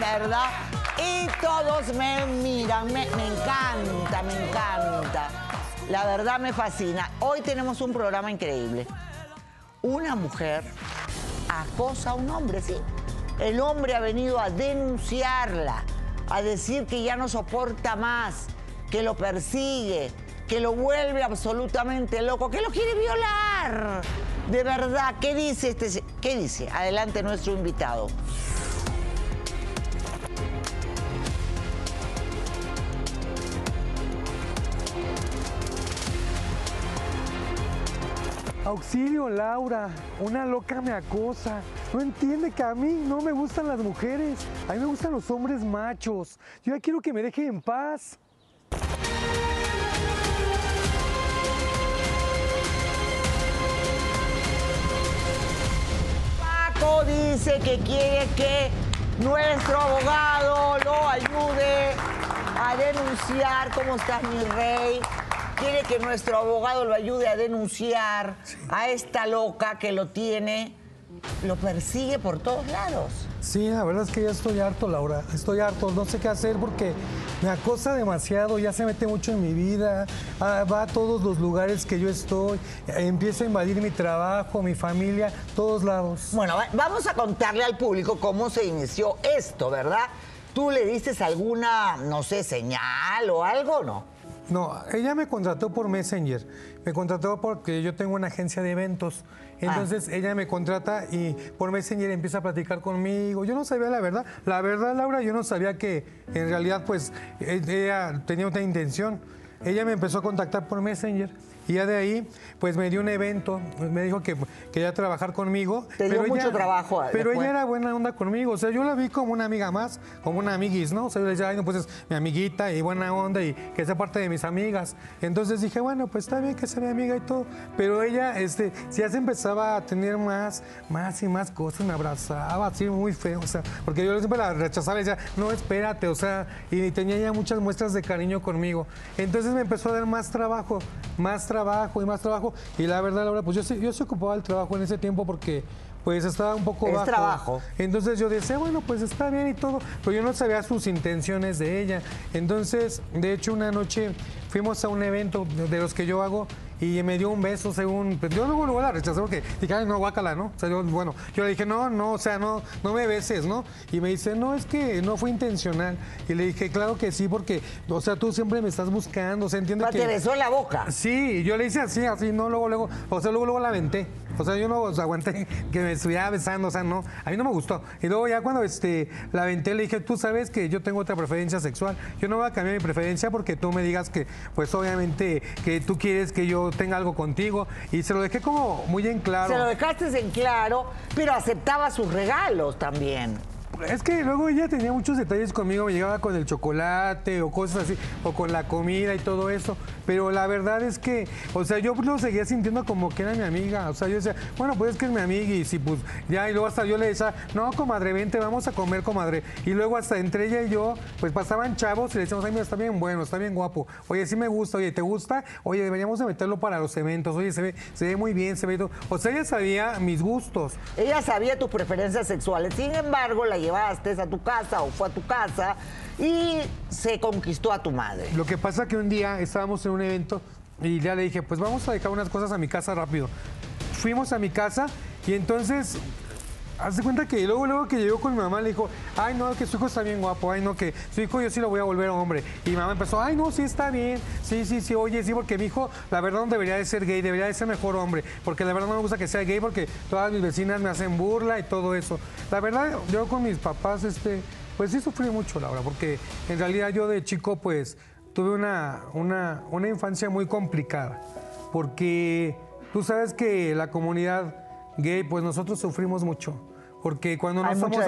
¿verdad? Y todos me miran, me, me encanta, me encanta. La verdad me fascina. Hoy tenemos un programa increíble. Una mujer acosa a un hombre, sí. El hombre ha venido a denunciarla, a decir que ya no soporta más, que lo persigue, que lo vuelve absolutamente loco, que lo quiere violar. De verdad, ¿qué dice este? ¿Qué dice? Adelante nuestro invitado. Auxilio, Laura. Una loca me acosa. No entiende que a mí no me gustan las mujeres. A mí me gustan los hombres machos. Yo ya quiero que me deje en paz. Paco dice que quiere que nuestro abogado lo ayude a denunciar. ¿Cómo estás, mi rey? Quiere que nuestro abogado lo ayude a denunciar a esta loca que lo tiene, lo persigue por todos lados. Sí, la verdad es que ya estoy harto, Laura. Estoy harto. No sé qué hacer porque me acosa demasiado. Ya se mete mucho en mi vida. ah, va a todos los lugares que yo estoy. Empieza a invadir mi trabajo, mi familia, todos lados. Bueno, va- vamos a contarle al público cómo se inició esto, ¿verdad? ¿Tú le diste alguna, no sé, señal o algo, no? No, ella me contrató por Messenger. Me contrató porque yo tengo una agencia de eventos. Entonces ella me contrata y por Messenger empieza a platicar conmigo. Yo no sabía la verdad. La verdad, Laura, yo no sabía que en realidad pues e- ella tenía otra intención. Ella me empezó a contactar por Messenger. Y ya de ahí, pues me dio un evento, me dijo que quería trabajar conmigo. Te dio pero mucho ella- trabajo, Pero después. ella era buena onda conmigo, o sea, yo la vi como una amiga más, como una amiguis, ¿no? O sea, yo le decía, ay, no, pues es mi amiguita y buena onda y que sea parte de mis amigas. Entonces dije, bueno, pues está bien que sea mi amiga y todo. Pero ella, este, si ya se empezaba a tener más, más y más cosas, me abrazaba así muy feo, o sea, porque yo siempre la rechazaba y decía, no, espérate, o sea, y tenía ya muchas muestras de cariño conmigo. Entonces me empezó a dar más trabajo, más trabajo y más trabajo. Y la verdad, Laura, pues yo, yo se ocupaba del trabajo en ese tiempo porque pues estaba un poco Es bajo. trabajo. Entonces yo decía, bueno, pues está bien y todo, pero yo no sabía sus intenciones de ella. Entonces, de hecho, una noche fuimos a un evento de los que yo hago y me dio un beso según... pues, yo luego, luego la rechacé porque dije, ay, no, guácala, ¿no? O sea, yo, bueno, yo le dije, no, no, o sea, no, no me beses, ¿no? Y me dice, no, es que no fue intencional. Y le dije, claro que sí, porque, o sea, tú siempre me estás buscando, o sea, entiende que... te besó en la boca. Sí, yo le hice así, así, no, luego, luego, o sea, luego, luego la aventé. O sea, yo no o sea, aguanté que me estuviera besando, o sea, no, a mí no me gustó. Y luego ya cuando este, la aventé le dije, tú sabes que yo tengo otra preferencia sexual. Yo no voy a cambiar mi preferencia porque tú me digas que, pues obviamente, que tú quieres que yo tenga algo contigo. Y se lo dejé como muy en claro. Se lo dejaste en claro, pero aceptaba sus regalos también. Es que luego ella tenía muchos detalles conmigo, me llegaba con el chocolate o cosas así, o con la comida y todo eso. Pero la verdad es que, o sea, yo lo seguía sintiendo como que era mi amiga. O sea, yo decía, bueno, pues es que es mi amiga y si pues ya, y luego hasta yo le decía, no, comadre, vente, vamos a comer, comadre. Y luego hasta entre ella y yo, pues pasaban chavos y le decíamos, ay, mira, está bien bueno, está bien guapo. Oye, sí me gusta, oye, ¿te gusta? Oye, deberíamos de meterlo para los eventos. Oye, se ve, se ve muy bien, se ve todo. O sea, ella sabía mis gustos. Ella sabía tus preferencias sexuales, sin embargo, la llevaste a tu casa o fue a tu casa y se conquistó a tu madre. Lo que pasa que un día estábamos en un evento y ya le dije, pues vamos a dejar unas cosas a mi casa rápido. Fuimos a mi casa y entonces, haz de cuenta que luego, luego que llegó con mi mamá le dijo, ay no, que su hijo está bien guapo, ay no, que su hijo yo sí lo voy a volver hombre. Y mi mamá empezó, ay no, sí está bien, sí, sí, sí, oye, sí, porque mi hijo la verdad no debería de ser gay, debería de ser mejor hombre, porque la verdad no me gusta que sea gay porque todas mis vecinas me hacen burla y todo eso. La verdad, yo con mis papás, este, pues sí sufrí mucho, Laura, porque en realidad yo de chico, pues tuve una, una, una infancia muy complicada, porque tú sabes que la comunidad gay, pues nosotros sufrimos mucho, porque cuando no somos,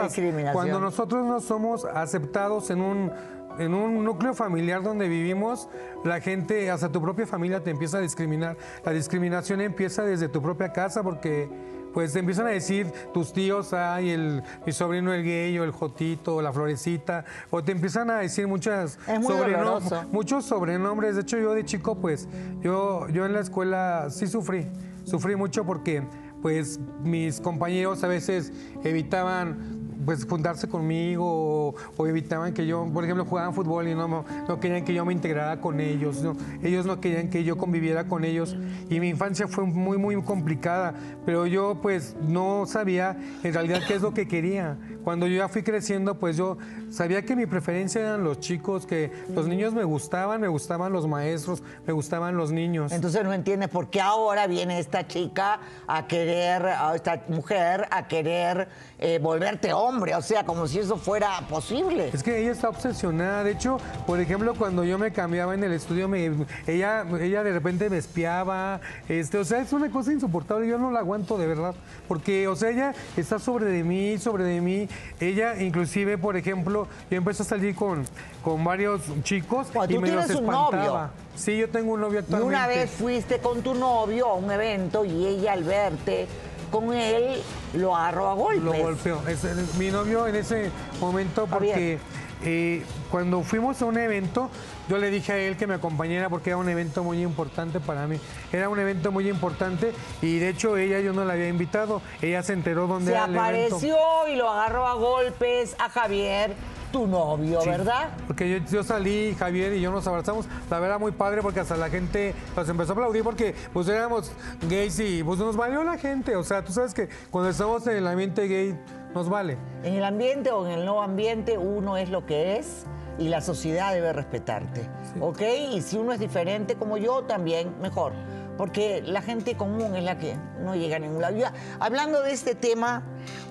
nosotros no somos aceptados en un en un núcleo familiar donde vivimos, la gente, hasta tu propia familia te empieza a discriminar. La discriminación empieza desde tu propia casa porque pues te empiezan a decir tus tíos, ay, el, mi sobrino el gay o el jotito o la florecita, o te empiezan a decir muchas sobrenom- muchos sobrenombres. De hecho, yo de chico, pues, yo, yo en la escuela sí sufrí, sufrí mucho porque, pues, mis compañeros a veces evitaban pues juntarse conmigo o, evitaban que yo, por ejemplo, jugaban fútbol y no, no querían que yo me integrara con ellos, ¿no? ellos no querían que yo conviviera con ellos y mi infancia fue muy, muy complicada, pero yo pues no sabía en realidad qué es lo que quería. Cuando yo ya fui creciendo, pues yo sabía que mi preferencia eran los chicos, que los niños me gustaban, me gustaban los maestros, me gustaban los niños. Entonces no entiendes por qué ahora viene esta chica a querer, a esta mujer a querer eh, volverte hombre, o sea, como si eso fuera posible. Es que ella está obsesionada. De hecho, por ejemplo, cuando yo me cambiaba en el estudio, me, ella, ella de repente me espiaba. Este, o sea, es una cosa insoportable. Yo no la aguanto de verdad. Porque, o sea, ella está sobre de mí, sobre de mí. Ella, inclusive, por ejemplo, yo empecé a salir con, con varios chicos y me los espantaba. Novio. Sí, yo tengo un novio actualmente. Y una vez fuiste con tu novio a un evento y ella al verte con él lo agarró a golpes. Lo golpeó. Es, mi novio en ese momento porque eh, cuando fuimos a un evento, yo le dije a él que me acompañara porque era un evento muy importante para mí. Era un evento muy importante y de hecho ella yo no la había invitado. Ella se enteró dónde era el evento. Se apareció y lo agarró a golpes a Javier tu novio, ¿verdad? Porque yo, salí, Javier y yo nos abrazamos. La verdad, muy padre porque hasta la gente nos empezó a aplaudir porque pues éramos gays y pues nos valió la gente. O sea, tú sabes que cuando estamos en el ambiente gay nos vale. En el ambiente o en el no ambiente uno es lo que es y la sociedad debe respetarte. ¿Ok? Y si uno es diferente como yo, también mejor. Porque la gente común es la que no llega a ningún lado. hablando de este tema,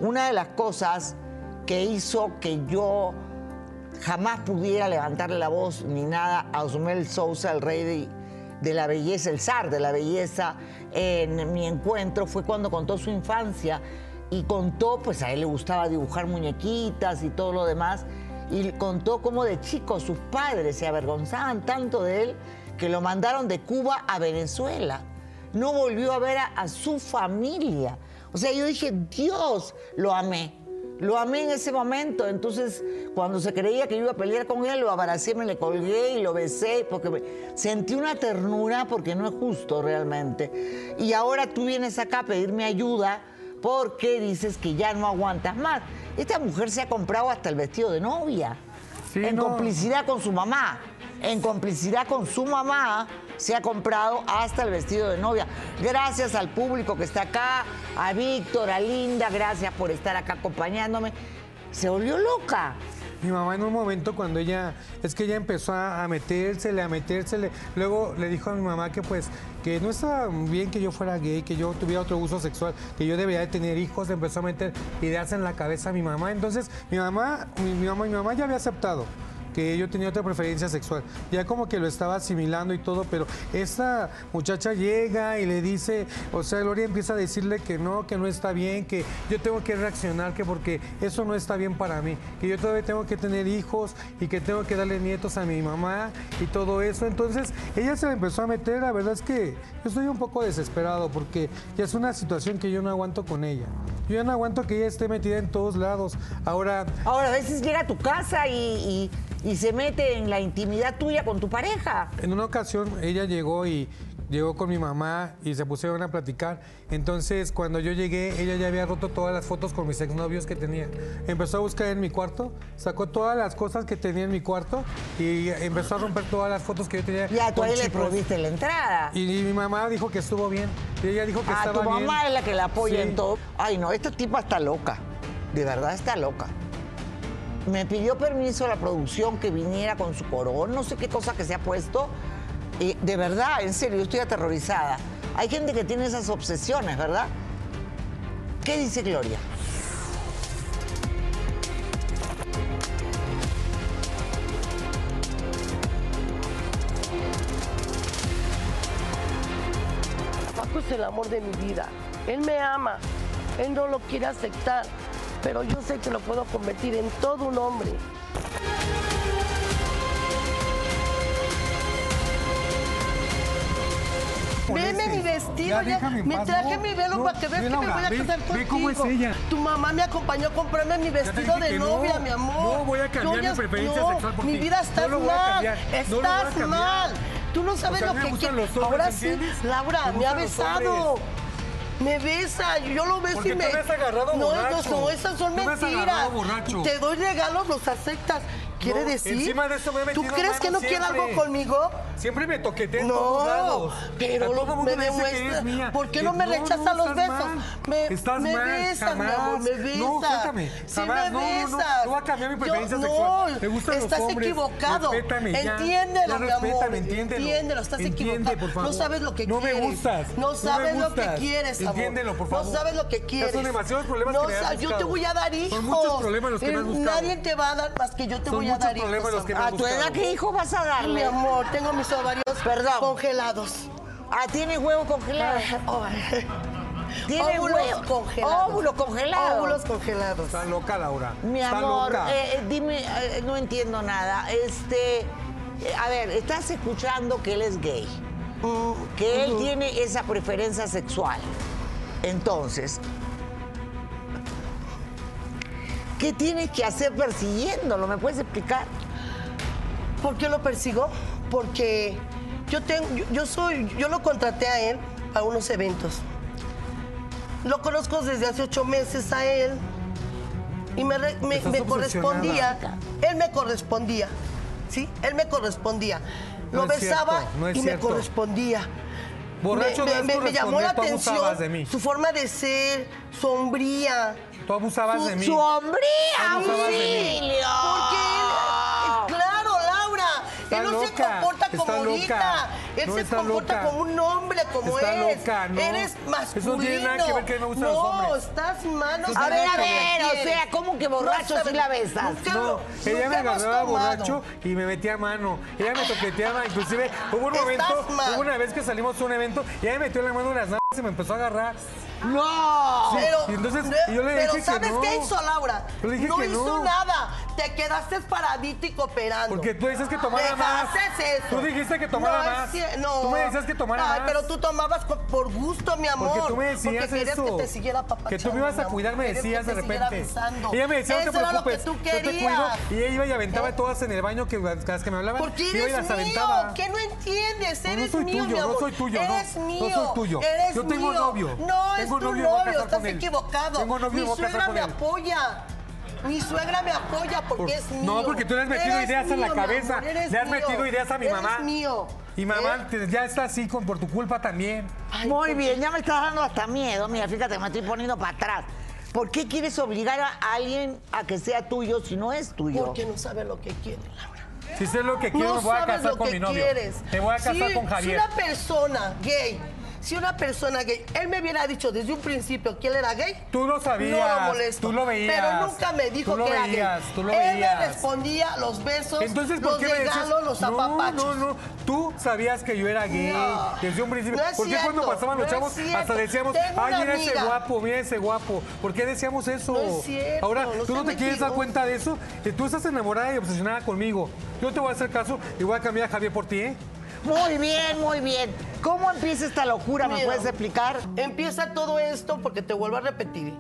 una de las cosas que hizo que yo jamás pudiera levantarle la voz ni nada a Osmel Sousa, el rey de, la belleza, el zar de la belleza, en mi encuentro fue cuando contó su infancia y contó, pues a él le gustaba dibujar muñequitas y todo lo demás, y contó cómo de chico sus padres se avergonzaban tanto de él que lo mandaron de Cuba a Venezuela. No volvió a ver a, su familia. O sea, yo dije, Dios, lo amé. Lo amé en ese momento, entonces cuando se creía que iba a pelear con él, lo abracé, me le colgué y lo besé, porque sentí una ternura porque no es justo realmente. Y ahora tú vienes acá a pedirme ayuda porque dices que ya no aguantas más. Esta mujer se ha comprado hasta el vestido de novia, en complicidad con su mamá, en complicidad con su mamá se ha comprado hasta el vestido de novia. Gracias al público que está acá, a Víctor, a Linda, gracias por estar acá acompañándome. Se volvió loca. Mi mamá en un momento cuando ella, es que ella empezó a, metérsele, a metérsele, luego le dijo a mi mamá que pues que no estaba bien que yo fuera gay, que yo tuviera otro uso sexual, que yo debería de tener hijos, empezó a meter ideas en la cabeza a mi mamá. Entonces mi mamá, mi mamá, mi mamá ya había aceptado que yo tenía otra preferencia sexual. Ya como que lo estaba asimilando y todo, pero esta muchacha llega y le dice, o sea, Gloria empieza a decirle que no, que no está bien, que yo tengo que reaccionar, que porque eso no está bien para mí, que yo todavía tengo que tener hijos y que tengo que darle nietos a mi mamá y todo eso. Entonces, ella se le empezó a meter, la verdad es que yo estoy un poco desesperado porque ya es una situación que yo no aguanto con ella. Yo ya no aguanto que ella esté metida en todos lados. Ahora... Ahora, a veces llega a tu casa y se mete en la intimidad tuya con tu pareja. En una ocasión ella llegó y llegó con mi mamá y se pusieron a platicar. Entonces, cuando yo llegué, ella ya había roto todas las fotos con mis exnovios que tenía. Empezó a buscar en mi cuarto, sacó todas las cosas que tenía en mi cuarto y empezó a romper todas las fotos que yo tenía. Ya, tú ahí le prohibiste la entrada. Y, mi mamá dijo que estuvo bien. Y ella dijo que ah, estaba bien. tu mamá es la que la apoya en todo. Ay, no, esta tipa está loca. De verdad está loca me pidió permiso a la producción que viniera con su corón, no sé qué cosa que se ha puesto. Y de verdad, en serio, estoy aterrorizada. Hay gente que tiene esas obsesiones, ¿verdad? ¿Qué dice Gloria? Paco es el amor de mi vida. Él me ama. Él no lo quiere aceptar pero yo sé que lo puedo convertir en todo un hombre. Veme mi vestido, ya, me traje mi velo para que veas que me voy a casar contigo. Ve cómo es ella. Tu mamá me acompañó a comprarme mi vestido de novia, mi amor. No voy a cambiar mi preferencia sexual por Mi vida estás mal. Estás mal. Tú no sabes lo que quiero. Ahora sí, Laura, me ha besado. Me besa, yo lo beso y me. me has agarrado no, borracho. no, no, esas son Tú me has mentiras. borracho. Te doy regalos, los aceptas. ¿Quiere No, decir? encima de eso me he ¿Tú crees que no quiere siempre. algo conmigo? Siempre me toqueteé en todos No, lados. pero A todo lo- mundo me demuestra. mía. ¿Por qué no me rechaza los estás besos? mal. Me- estás me mal, besas, mi jamás. amor, me No, besas. suéltame. Sí jamás. me no, no, no. besas. No va a cambiar mi Yo- preferencia no, sexual. Me gustan estás los hombres. equivocado. Respétame. Entiéndelo, mi amor. entiéndelo. Entiéndelo, estás equivocado. por favor. No sabes lo que no quieres. me gustas. No sabes lo que quieres, amor. Entiéndelo, por favor. No sabes lo que quieres. Son demasiados problemas no, que me Yo te voy a dar hijos. Son muchos problemas los que me has Eh, buscado. Nadie te va a dar más que yo te voy a muchos problemas los que me has ¿A tu edad qué hijo vas a Mi darle? amor, tengo mis ovarios Perdón. congelados. Ah, tiene huevo congelado. Tiene Óvulos huevo. congelados. Óvulos congelados. Óvulos congelados. Está loca, Laura. Mi Está amor, loca. eh, eh, dime, eh, no entiendo nada. Este, eh, a ver, estás escuchando que él es gay, que él tiene esa preferencia sexual. Entonces, ¿qué tienes que hacer persiguiéndolo? ¿Me puedes explicar? ¿Por qué lo persigo? Porque yo tengo, yo, yo soy, yo lo contraté a él a unos eventos. Lo conozco desde hace ocho meses a él y me, correspondía, él me correspondía, ¿sí? Él me correspondía. Lo No besaba cierto, no es y me correspondía. Borracho me, llamó la de atención mí. su forma de ser, sombría. Tú abusabas su- de mí. ¡Su hombría, auxilio! Porque él, claro, Laura, Está él no se comporta está como loca. ahorita. Él No se comporta loca. como un hombre, como Está es. loca, no. Eres Eso no masculino. tiene nada que ver que me gustan no, los hombres. estás mal. no A ver, a ver, o sea, ¿cómo que borracho No si la besas? Nunca No, ella me agarraba borracho y me metía a mano. Ella me toqueteaba, inclusive hubo un momento, hubo una vez que salimos a un evento y ella me metió la mano en las nalgas y me empezó a agarrar. ¡No! Pero, y entonces, y yo le pero dije que ¿sabes no. qué hizo Laura? Yo le dije no que hizo no. nada. Te quedaste paradito y cooperando. Porque tú dices que tomara más. Eso. Tú dijiste que tomara No, es más. No. Tú me decías que tomara Ay, más. pero tú tomabas por gusto, mi amor. Porque tú me decías Porque querías eso. que te siguiera papachando, Que tú me ibas a cuidar, me Querías decías de repente. Ella me decía, no te era lo que preocupes, tú yo te cuido. querías. Y ella iba y aventaba ¿Eh? todas en el baño que las que me hablaban. Porque iba y eres las aventaba. ¿qué no entiendes? No, no Eres mío, mi no amor. soy tuyo, no. Eres No mío. soy tuyo. Eres Yo tengo novio. No, es Tengo tu novio estás equivocado. Tengo novio y Mi suegra me él. apoya. Mi suegra me apoya porque Por- es mío. No, porque tú le has metido Eres ideas en la mío, cabeza. amor, Le has mío. metido ideas a mi Eres mamá. mío. Y mamá ¿Eh? ya está así con, por tu culpa también. Ay, Muy bien, ya me estás dando hasta miedo. Mira, fíjate, me estoy poniendo para atrás. ¿Por qué quieres obligar a alguien a que sea tuyo si no es tuyo? Porque no sabe lo que quiere, Laura. Si sé lo que quiero, no me voy a sabes casar lo con que mi novio. quieres. Me voy a casar Si- con Javier. Si una persona gay, si una persona gay, él me hubiera dicho desde un principio que él era gay. Tú lo sabías, No lo molesto. tú lo veías, Pero nunca me dijo tú lo que era gay. tú lo él veías. me respondía los besos, Entonces, ¿por los qué regalos, los no, apapachos. no, no. Tú sabías que yo era gay No, desde un principio. no es ¿Por qué cuando pasaban los no chavos hasta decíamos, Tengo ay, mira ese amiga". guapo, mira ese guapo? ¿Por qué decíamos eso? No es cierto, Ahora, no ¿tú no te quieres dar cuenta de eso? Que tú estás enamorada y obsesionada conmigo. Yo te voy a hacer caso y voy a cambiar a Javier por ti, ¿eh? Muy bien, muy bien. ¿Cómo empieza esta locura? ¿Me puedes explicar? Empieza todo esto porque te vuelvo a repetir.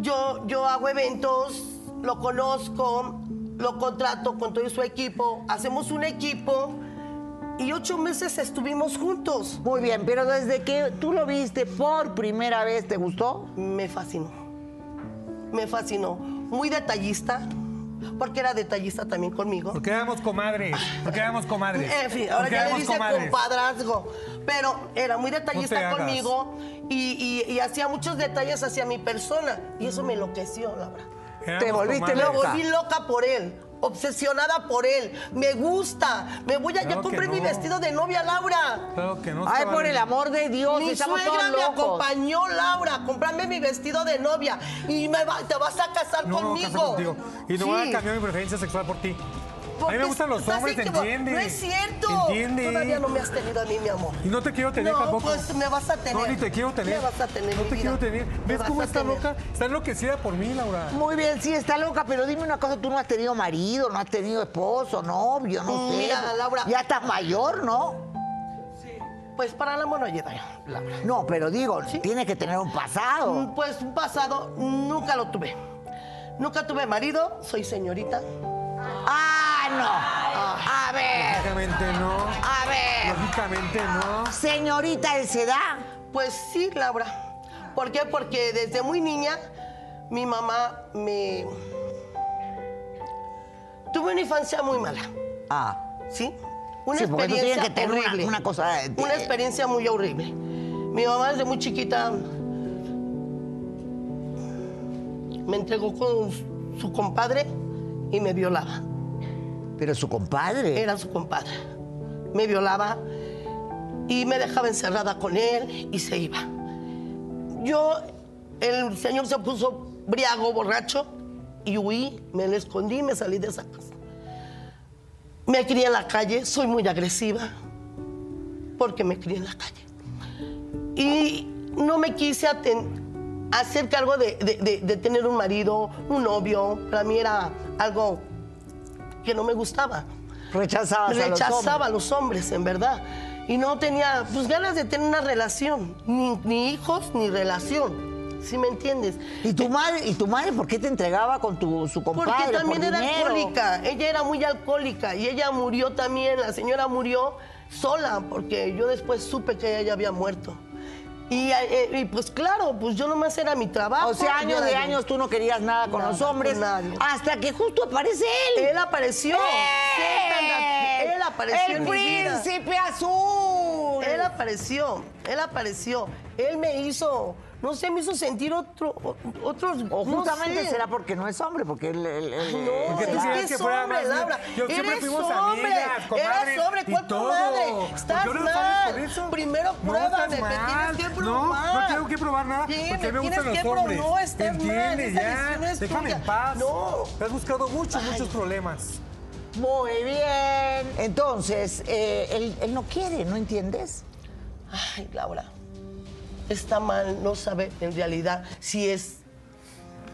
Yo, yo hago eventos, lo conozco, lo contrato con todo su equipo, hacemos un equipo y ocho meses estuvimos juntos. Muy bien, pero desde que tú lo viste por primera vez, ¿te gustó? Me fascinó. Me fascinó. Muy detallista, porque era detallista también conmigo. Porque éramos comadres. Porque éramos comadres. En fin, ahora ya le dice comadres. compadrazgo. Pero era muy detallista conmigo y, y- y hacía muchos detalles hacia mi persona. Y eso me enloqueció, Laura. Éramos Te volviste comadres. Me loca. volví loca por él, obsesionada por él. Me gusta. Me voy a. Claro ya compré mi vestido de novia, Laura. Claro que no. Ay, por bien. el amor de Dios, Mi suegra me acompañó, Laura, a comprarme mi vestido de novia. Y me va- te vas a casar No, no, conmigo. Y no voy Sí. a cambiar mi preferencia sexual por ti. A mí me gustan los hombres, equivo- entiende. No es cierto. Todavía no me has tenido a mí, mi amor. Y no te quiero tener no, tampoco. pues me vas a tener. No, ni te quiero tener. Me vas a tener, No mi te vida. quiero tener. ¿Ves cómo está tener. loca? Está enloquecida por mí, Laura. Muy bien, sí, está loca, pero dime una cosa, tú no has tenido marido, no has tenido esposo, novio, no sé. Mira, Laura. Ya estás mayor, ¿no? Pues para la mano llega, Laura. No, pero digo, tienes que tener un pasado. Mm, Pues un pasado nunca lo tuve. Nunca tuve marido, soy señorita. Ah, no. A ver, Lógicamente no. a ver. Lógicamente no. Señorita de esa edad. Pues sí, Laura. ¿Por qué? Porque desde muy niña mi mamá me... Tuve una infancia muy mala, Ah, ¿sí? Una Sí, tú experiencia que tener una- una cosa de- Una experiencia muy horrible. Mi mamá desde muy chiquita me entregó con su compadre y me violaba. pero su compadre. Era su compadre. Me violaba y me dejaba encerrada con él y se iba. Yo, el señor se puso briago, borracho, y huí, me le escondí, me salí de esa casa. Me crié en la calle, soy muy agresiva, porque me crié en la calle. Y no me quise aten- hacer cargo de, de- de- de tener un marido, un novio. Para mí era algo que no me gustaba. Rechazabas a los Rechazaba a hombres. los hombres, en verdad. Y no tenía pues ganas de tener una relación, ni, ni hijos ni relación. ¿Sí me entiendes? ¿Y tu madre, y tu madre por qué te entregaba con tu, su compadre? Porque también por era dinero? alcohólica. Ella era muy alcohólica y ella murió también. La señora murió sola porque yo después supe que ella había muerto. Y, eh, y, pues claro, pues yo nomás era mi trabajo. O sea, años de años tú no querías nada con Nada, los hombres. nadie. Hasta que justo aparece él. Él apareció. ¡Eh! Él apareció El en mi vida. príncipe azul. Él apareció, él apareció. Él me hizo, no sé, me hizo sentir otro, otros. O no justamente sé. será porque no es hombre, porque él... él- él- No, Porque tú es que que es fuera hombre, más- Laura. yo siempre Eres fuimos hombre. amigas, comadres, Eres hombre, y ¿cuál todo. comadre? ¿Por Estás no mal. eso? Primero No, pruébame, estás me mal. tienes que No, probar. no tengo que probar nada, Sí, porque me tienes gustan los que probar. hombres. No, estás mal. Entiende, ya. es Déjame en paz. No. Te has buscado muchos, muchos problemas. Muy bien. Entonces, eh, él, él no quiere, ¿no entiendes? Ay, Laura, está mal, no sabe en realidad si es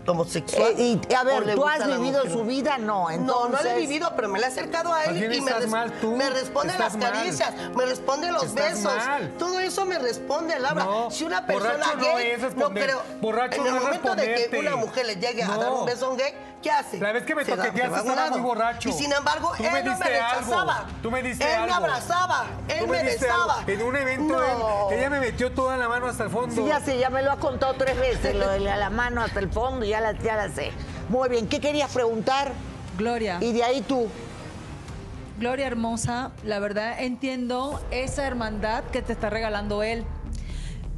homosexual. Eh, y a ver, le ¿tú has la vivido su vida? No, No, entonces... no lo he vivido, pero me lo he acercado a él y me, mal tú. me responde Estás las mal. caricias, me responde los Estás besos. mal. Todo eso me responde, Laura. No, si una persona borracho no gay, es no, creo. Borracho en el no momento de que una mujer le llegue a No. dar un beso a un gay, ¿qué hace? La vez que me toqueteaste estaba muy borracho. Y sin embargo, Tú él me no me algo. rechazaba. Tú me diste él me abrazaba, él Tú me, besaba. algo. En un evento, No. él- ella me metió toda la mano hasta el fondo. Sí, ya sé, ya me lo has contado tres veces, lo de la mano hasta el fondo, ya la, ya la sé. Muy bien, ¿qué querías preguntar? Gloria, Y de ahí tú. Gloria hermosa, la verdad entiendo esa hermandad que te está regalando él.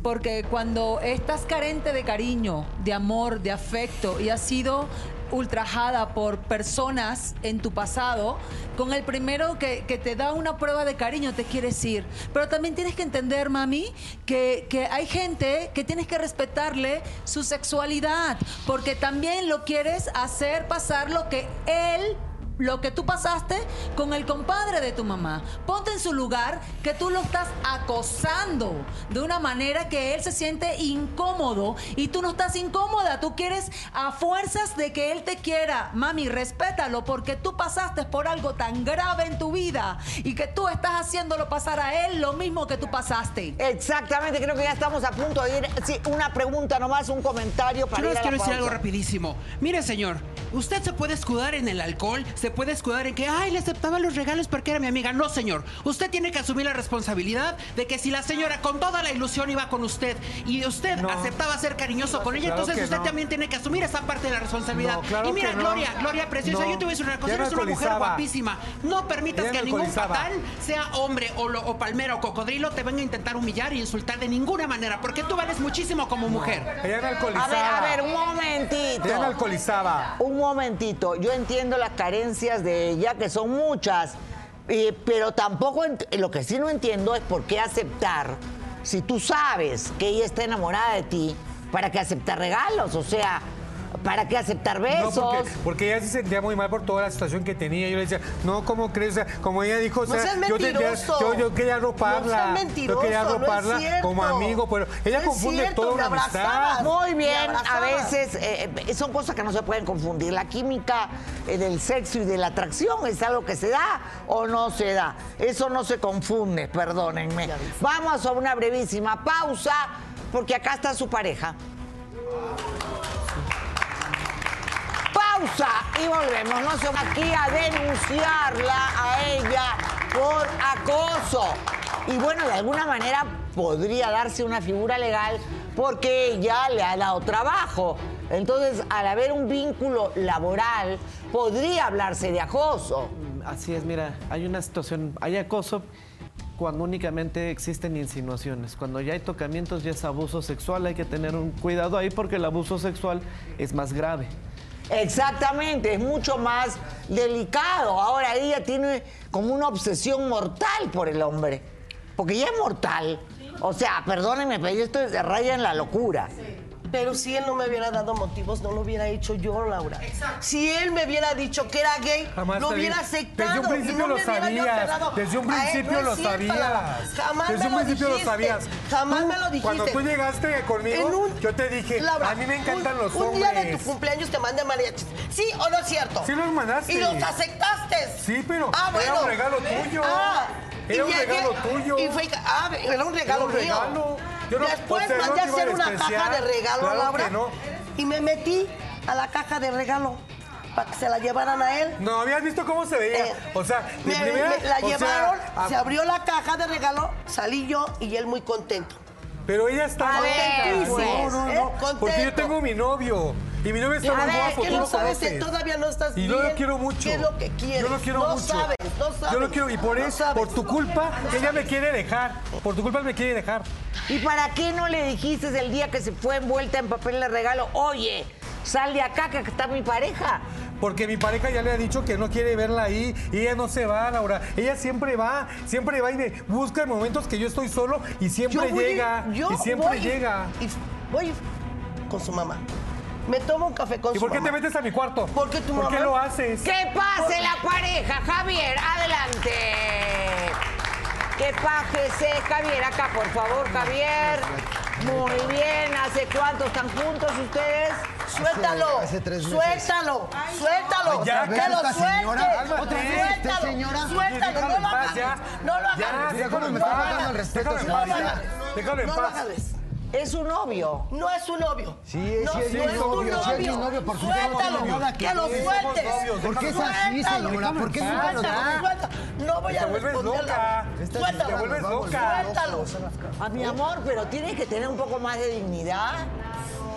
Porque cuando estás carente de cariño, de amor, de afecto y has sido ultrajada por personas en tu pasado, con el primero que, que te da una prueba de cariño te quieres ir. Pero también tienes que entender, mami, que, que hay gente que tienes que respetarle su sexualidad, porque también lo quieres hacer pasar lo que él lo que tú pasaste con el compadre de tu mamá. Ponte en su lugar que tú lo estás acosando de una manera que él se siente incómodo y tú no estás incómoda. Tú quieres a fuerzas de que él te quiera. Mami, respétalo porque tú pasaste por algo tan grave en tu vida y que tú estás haciéndolo pasar a él lo mismo que tú pasaste. Exactamente, creo que ya estamos a punto de ir. Sí, una pregunta nomás, un comentario para Yo les quiero decir pausa. algo rapidísimo. Mire, señor, usted se puede escudar en el alcohol, se puede escudar en que, ay, le aceptaba los regalos porque era mi amiga. No, señor. Usted tiene que asumir la responsabilidad de que si la señora con toda la ilusión iba con usted y usted No. aceptaba ser cariñoso con ella, Claro entonces usted no. también tiene que asumir esa parte de la responsabilidad. No, claro y mira. Gloria, Gloria preciosa, No. yo te voy a decir una cosa, eres una mujer guapísima. No permitas que ningún patán, sea hombre o, lo- o palmera o cocodrilo, te venga a intentar humillar y insultar de ninguna manera, porque tú vales muchísimo como mujer. Ella me A alcoholizaba. ver, a ver, un momentito. Ella alcoholizaba. Un momentito. Yo entiendo las de ella, que son muchas, eh, pero tampoco lo que sí no entiendo es por qué aceptar, si tú sabes que ella está enamorada de ti, ¿para qué aceptar regalos? O sea, ¿para qué aceptar No, besos? porque, porque ella se sentía muy mal por toda la situación que tenía. Yo le decía, no, ¿cómo crees? O sea, como ella dijo, o No sea, seas yo, tendría- yo, yo quería No roparla. seas yo quería no roparla como amigo, pero ella No confunde cierto, todo me una amistad. Muy bien, a veces eh, eh, son cosas que no se pueden confundir. La química eh, del sexo y de la atracción es algo que se da o no se da. Eso no se confunde, perdónenme. Vamos a una brevísima pausa porque acá está su pareja. Y volvemos. No se aquí a denunciarla a ella por acoso. Y bueno, de alguna manera podría darse una figura legal porque ella le ha dado trabajo. Entonces, al haber un vínculo laboral, podría hablarse de acoso. Así es, mira, hay una situación, hay acoso cuando únicamente existen insinuaciones. Cuando ya hay tocamientos ya es abuso sexual, hay que tener un cuidado ahí porque el abuso sexual es más grave. Exactamente, es mucho más delicado. Ahora ella tiene como una obsesión mortal por el hombre, porque ya es mortal. O sea, perdónenme, pero esto es de raya en la locura. Pero si él no me hubiera dado motivos, no lo hubiera hecho yo, Laura. Si él me hubiera dicho que era gay, Jamás lo hubiera aceptado. Desde un y principio no lo me hubiera yo sabías. Desde un principio No lo sabías. Jamás Desde me un lo principio lo dijiste. sabías. Jamás Tú, me lo dijiste. cuando tú llegaste conmigo, un- yo te dije, Laura, a mí me encantan un- los Un día de hombres. tu cumpleaños te mandé mariachis. ¿Sí o no es cierto? Sí los mandaste. Y los aceptaste. Sí, pero Ah, era bueno. un regalo tuyo. Ah, Era un regalo tuyo. Y fue, ah, era un regalo un mío. regalo. Yo no- Después mandé a hacer una caja de regalo, Claro Laura. no. Y me metí a la caja de regalo para que se la llevaran a él. No, habías visto cómo se veía. Eh, o sea, me- primera. me la sea, llevaron, se abrió la caja de regalo, salí yo y él muy contento. Pero ella está. A ver, no, pues, no, no. ¿eh? Porque yo tengo mi novio. Y mi novio está muy ver, guapo. que tú no lo sabes, conoces. que todavía no estás Y yo lo quiero mucho. ¿Qué es lo que quieres? Yo lo quiero no mucho. Sabes, no sabes. Yo lo quiero. Y por No eso, sabes. por tu culpa, ella me quiere dejar. Por tu culpa me quiere dejar. ¿Y para qué no le dijiste el día que se fue envuelta en papel de regalo, oye, sal de acá que está mi pareja? Porque mi pareja ya le ha dicho que no quiere verla ahí y ella no se va, Laura. Ella siempre va, siempre va y me busca en momentos que yo estoy solo y siempre Yo voy- llega. yo y siempre voy llega. Y voy con su mamá. Me tomo un café con ¿Y su por qué te mamá. metes a mi cuarto? Porque tu ¿Por qué mamá- lo haces? ¡Que pase la pareja, Javier! ¡Adelante! ¡Que pase, Javier! Acá, por favor, Javier. Muy bien. ¿Hace cuánto están juntos ustedes? Suéltalo. hace tres meses. Suéltalo. Suéltalo. Ya, que lo suelte. Suéltalo. Suéltalo. No lo hagas. ya. No lo Ya, hagas. Cómo me está faltando el respeto, Déjalo en paz. en No lo paz. Es su novio. No es su novio. Sí, no, sí es no es tu novio, sí es mi novio, no Suéltalo. que lo sueltes. ¿Por qué es así, Suéltalo. señora? ¿Por qué nunca lo Suéltalo, da? No voy a Te vuelves responderla. Suéltalo. señora vuelves loca. Suéltalo. A mi amor, pero tienes que tener un poco más de dignidad.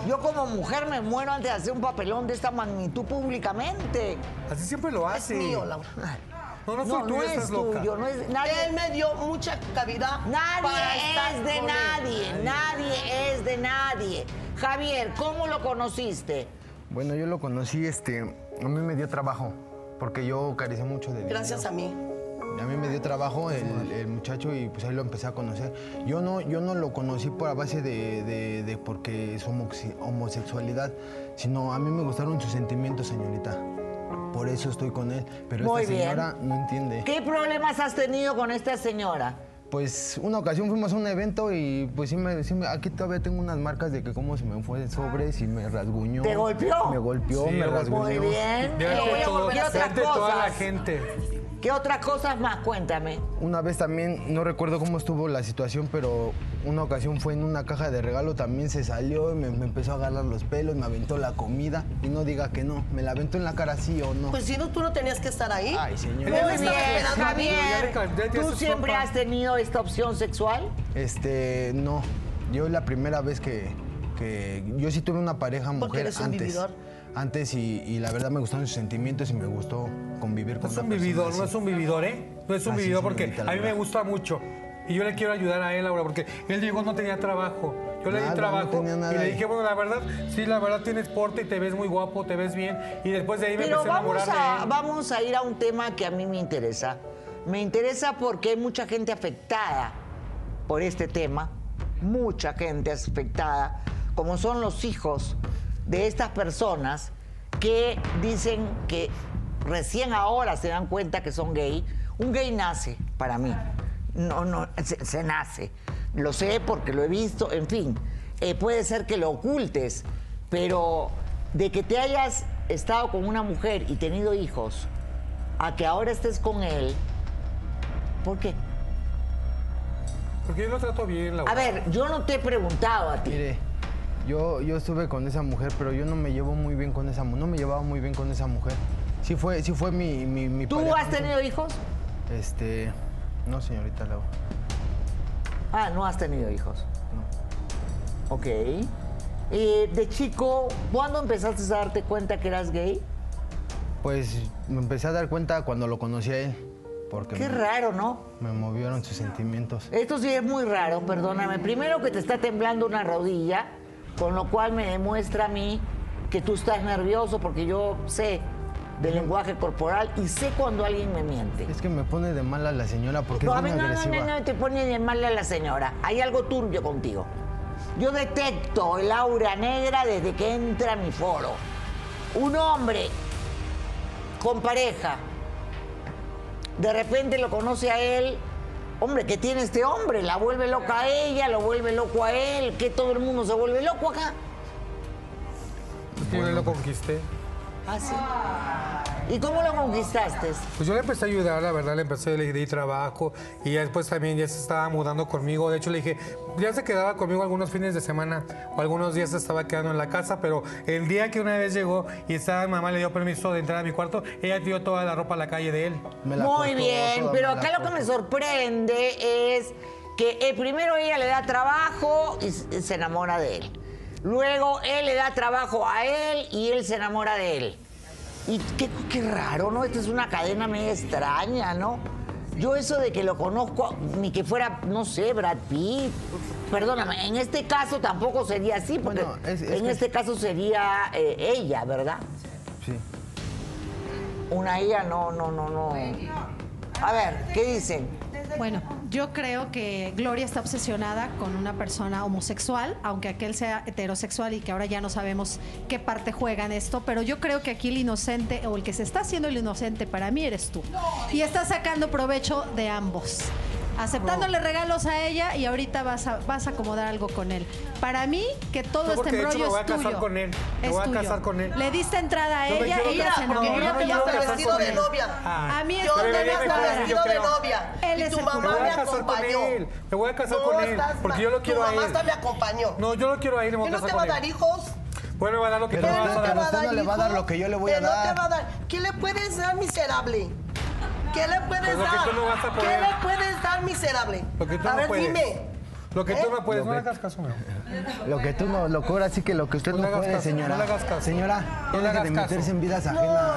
Yo como mujer me muero antes de hacer un papelón de esta magnitud públicamente. Así siempre lo Es hace. mío, Laura. No, no, No, soy no es tuyo, no es Él nadie. me dio mucha cavidad. para Nadie estar es de con él. nadie, nadie es de nadie. Javier, ¿cómo lo conociste? Bueno, yo lo conocí, este, a mí me dio trabajo, porque yo carecía mucho de dinero. Gracias a mí. A mí me dio trabajo el, el muchacho y pues ahí lo empecé a conocer. Yo no, yo no lo conocí por a base de, de- de porque es homosexualidad, sino a mí me gustaron sus sentimientos, señorita. Por eso estoy con él. Pero Muy esta bien. señora no entiende. ¿Qué problemas has tenido con esta señora? Pues una ocasión fuimos a un evento y pues sí me, sí me- aquí todavía tengo unas marcas de que cómo se me fue el sobre, si me rasguñó. ¿Te golpeó? Me golpeó, Sí, me rasguñó. Muy bien. Todo- ¿Qué otras delante de toda la gente. ¿Qué otras cosas más? Cuéntame. Una vez también, no recuerdo cómo estuvo la situación, pero una ocasión fue en una caja de regalo, también se salió, y me, me empezó a agarrar los pelos, me aventó la comida y no diga que no, me la aventó en la cara sí o no. Pues si no, tú no tenías que estar ahí. Ay, señor. Muy bien, Javier. ¿Tú siempre has tenido esta opción sexual? Este, no, yo la primera vez que, que yo sí tuve una pareja Porque mujer eres un antes. vividor. Antes y, y la verdad me gustaron sus sentimientos y me gustó convivir No con es una un persona vividor, no es un vividor, ¿eh? No es un Así, vividor porque a mí me gusta mucho. Y yo le quiero ayudar a él ahora porque él llegó no tenía trabajo. Yo le di no trabajo tenía nada y le dije, bueno, la verdad, sí, la verdad tienes porte y te ves muy guapo, te ves bien. Y después de ahí me Pero empecé a vamos enamorar a, de él. vamos a ir a un tema que a mí me interesa. Me interesa porque hay mucha gente afectada por este tema, mucha gente afectada, como son los hijos de estas personas que dicen que recién ahora se dan cuenta que son gay. Un gay nace, para mí. No, no, se, se nace. Lo sé porque lo he visto, en fin. Eh, puede ser que lo ocultes, pero de que te hayas estado con una mujer y tenido hijos, a que ahora estés con él, ¿por qué? Porque yo lo trato bien, Laura. A ver, yo no te he preguntado a ti. Mire, yo, yo estuve con esa mujer, pero yo no me llevo muy bien con esa mujer. No me llevaba muy bien con esa mujer. Sí fue, sí fue mi, mi, mi ¿Tú pareja. has tenido hijos? Este, no, señorita Laura. Ah, no has tenido hijos. Ok. Eh, de chico, ¿cuándo empezaste a darte cuenta que eras gay? Pues me empecé a dar cuenta cuando lo conocí a él. Porque Qué me, raro, ¿no? me movieron sus sentimientos. Esto sí es muy raro, perdóname. Primero que te está temblando una rodilla, con lo cual me demuestra a mí que tú estás nervioso porque yo sé de lenguaje corporal y sé cuando alguien me miente. Es que me pone de mala la señora porque No, es muy no, no, agresiva. no, no, te pone de mal a la señora. Hay algo turbio contigo. Yo detecto el aura negra desde que entra a mi foro. Un hombre con pareja, de repente lo conoce a él. Hombre, ¿qué tiene este hombre? La vuelve loca a ella, lo vuelve loco a él, que todo el mundo se vuelve loco acá. Yo lo conquisté. Ah, sí. ¿Y cómo lo conquistaste? Pues yo le empecé a ayudar, la verdad, le empecé, le di trabajo y ya después también ya se estaba mudando conmigo. De hecho, le dije, ya se quedaba conmigo algunos fines de semana o algunos días se estaba quedando en la casa, pero el día que una vez llegó y estaba, mamá le dio permiso de entrar a mi cuarto, ella tiró toda la ropa a la calle de él. Me la Muy bien, pero acá lo que me sorprende es que eh, primero ella le da trabajo y se enamora de él. Luego él le da trabajo a él y él se enamora de él. Y qué, qué raro, ¿no? Esta es una cadena medio extraña, ¿no? Yo eso de que lo conozco, ni que fuera, no sé, Brad Pitt. Perdóname, en este caso tampoco sería así, porque Bueno, es- es en que- este caso sería eh, ella, ¿verdad? Sí. Una ella, no, no, no, no. A ver, ¿qué dicen? Bueno, yo creo que Gloria está obsesionada con una persona homosexual, aunque aquel sea heterosexual y que ahora ya no sabemos qué parte juega en esto, pero yo creo que aquí el inocente o el que se está haciendo el inocente para mí eres tú. Y estás sacando provecho de ambos. Aceptándole regalos a ella y ahorita vas a, vas a acomodar algo con él. Para mí, que todo No, este de hecho embrollo me voy a es casar tuyo. con él. Me Es voy a tuyo. casar con él. Le diste entrada a No ella, ella se enamoró. No te casar vestido de novia. A mí Yo te no vestido de novia. Él y es tu mamá Me acompañó. Me voy a casar No con él. Porque yo lo quiero tu a mamá él. hasta me acompañó. No, yo lo quiero a él y me voy ¿Qué a no te va a dar hijos? Bueno, me va a dar lo que Pero tú me ¿Qué vas no a te dar. va a usted dar no le va a dar lo que yo le voy a ¿Qué no a dar? ¿Qué le puedes dar, miserable? ¿Qué le puedes Pues dar? tú no vas a ¿Qué le puedes dar, miserable? Tú a no ver, puedes. dime. Lo que ¿Eh? tú no puedes. No le hagas caso, amor. Lo que tú no, lo que ahora sí que lo que usted No puede, caso, señora. no le hagas caso. Señora, No le hagas de caso. meterse en vidas No. ajenas.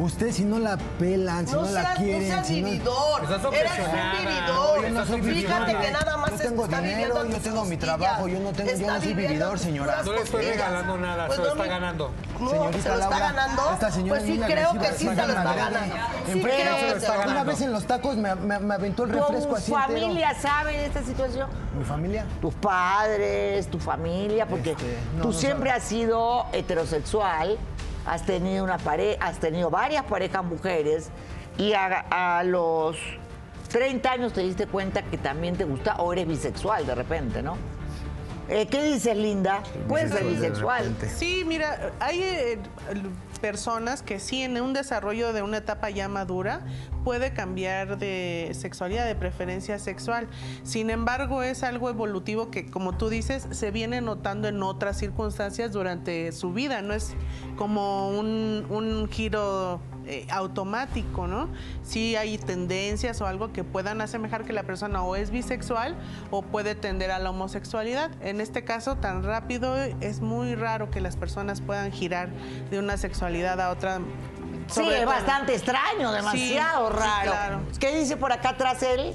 Usted si no la pelan, si no, No la seas, no quieren, seas si no... vividor. Eres un vividor. Yo no soy Fíjate vividor. que nada más Yo tengo está dinero, yo tengo mi trabajo, yo no tengo- yo no soy vividor, señora. No le estoy regalando nada, se lo está ganando. Señorita se lo está Laura, ganando. esta señora pues sí creo que sí se lo está ganando. Una vez en los tacos me, aventó el refresco ¿Tu así entero. familia sabe de esta situación? Tus padres, tu familia, porque Este, no, tú no siempre sabe. has sido heterosexual, has tenido una pareja, has tenido varias parejas mujeres y a, a los 30 años te diste cuenta que también te gusta o eres bisexual de repente, ¿no? Eh, ¿Qué dices, Linda? Puedes ser bisexual. Sí, mira, hay eh, personas que sí en un desarrollo de una etapa ya madura puede cambiar de sexualidad, de preferencia sexual. Sin embargo, es algo evolutivo que, como tú dices, se viene notando en otras circunstancias durante su vida. No es como un, giro eh, automático, ¿no? Sí hay tendencias o algo que puedan asemejar que la persona o es bisexual o puede tender a la homosexualidad. En este caso, tan rápido, es muy raro que las personas puedan girar de una sexualidad a otra. Sí, es bastante extraño, demasiado sí, raro. claro. ¿Qué dice por acá atrás él?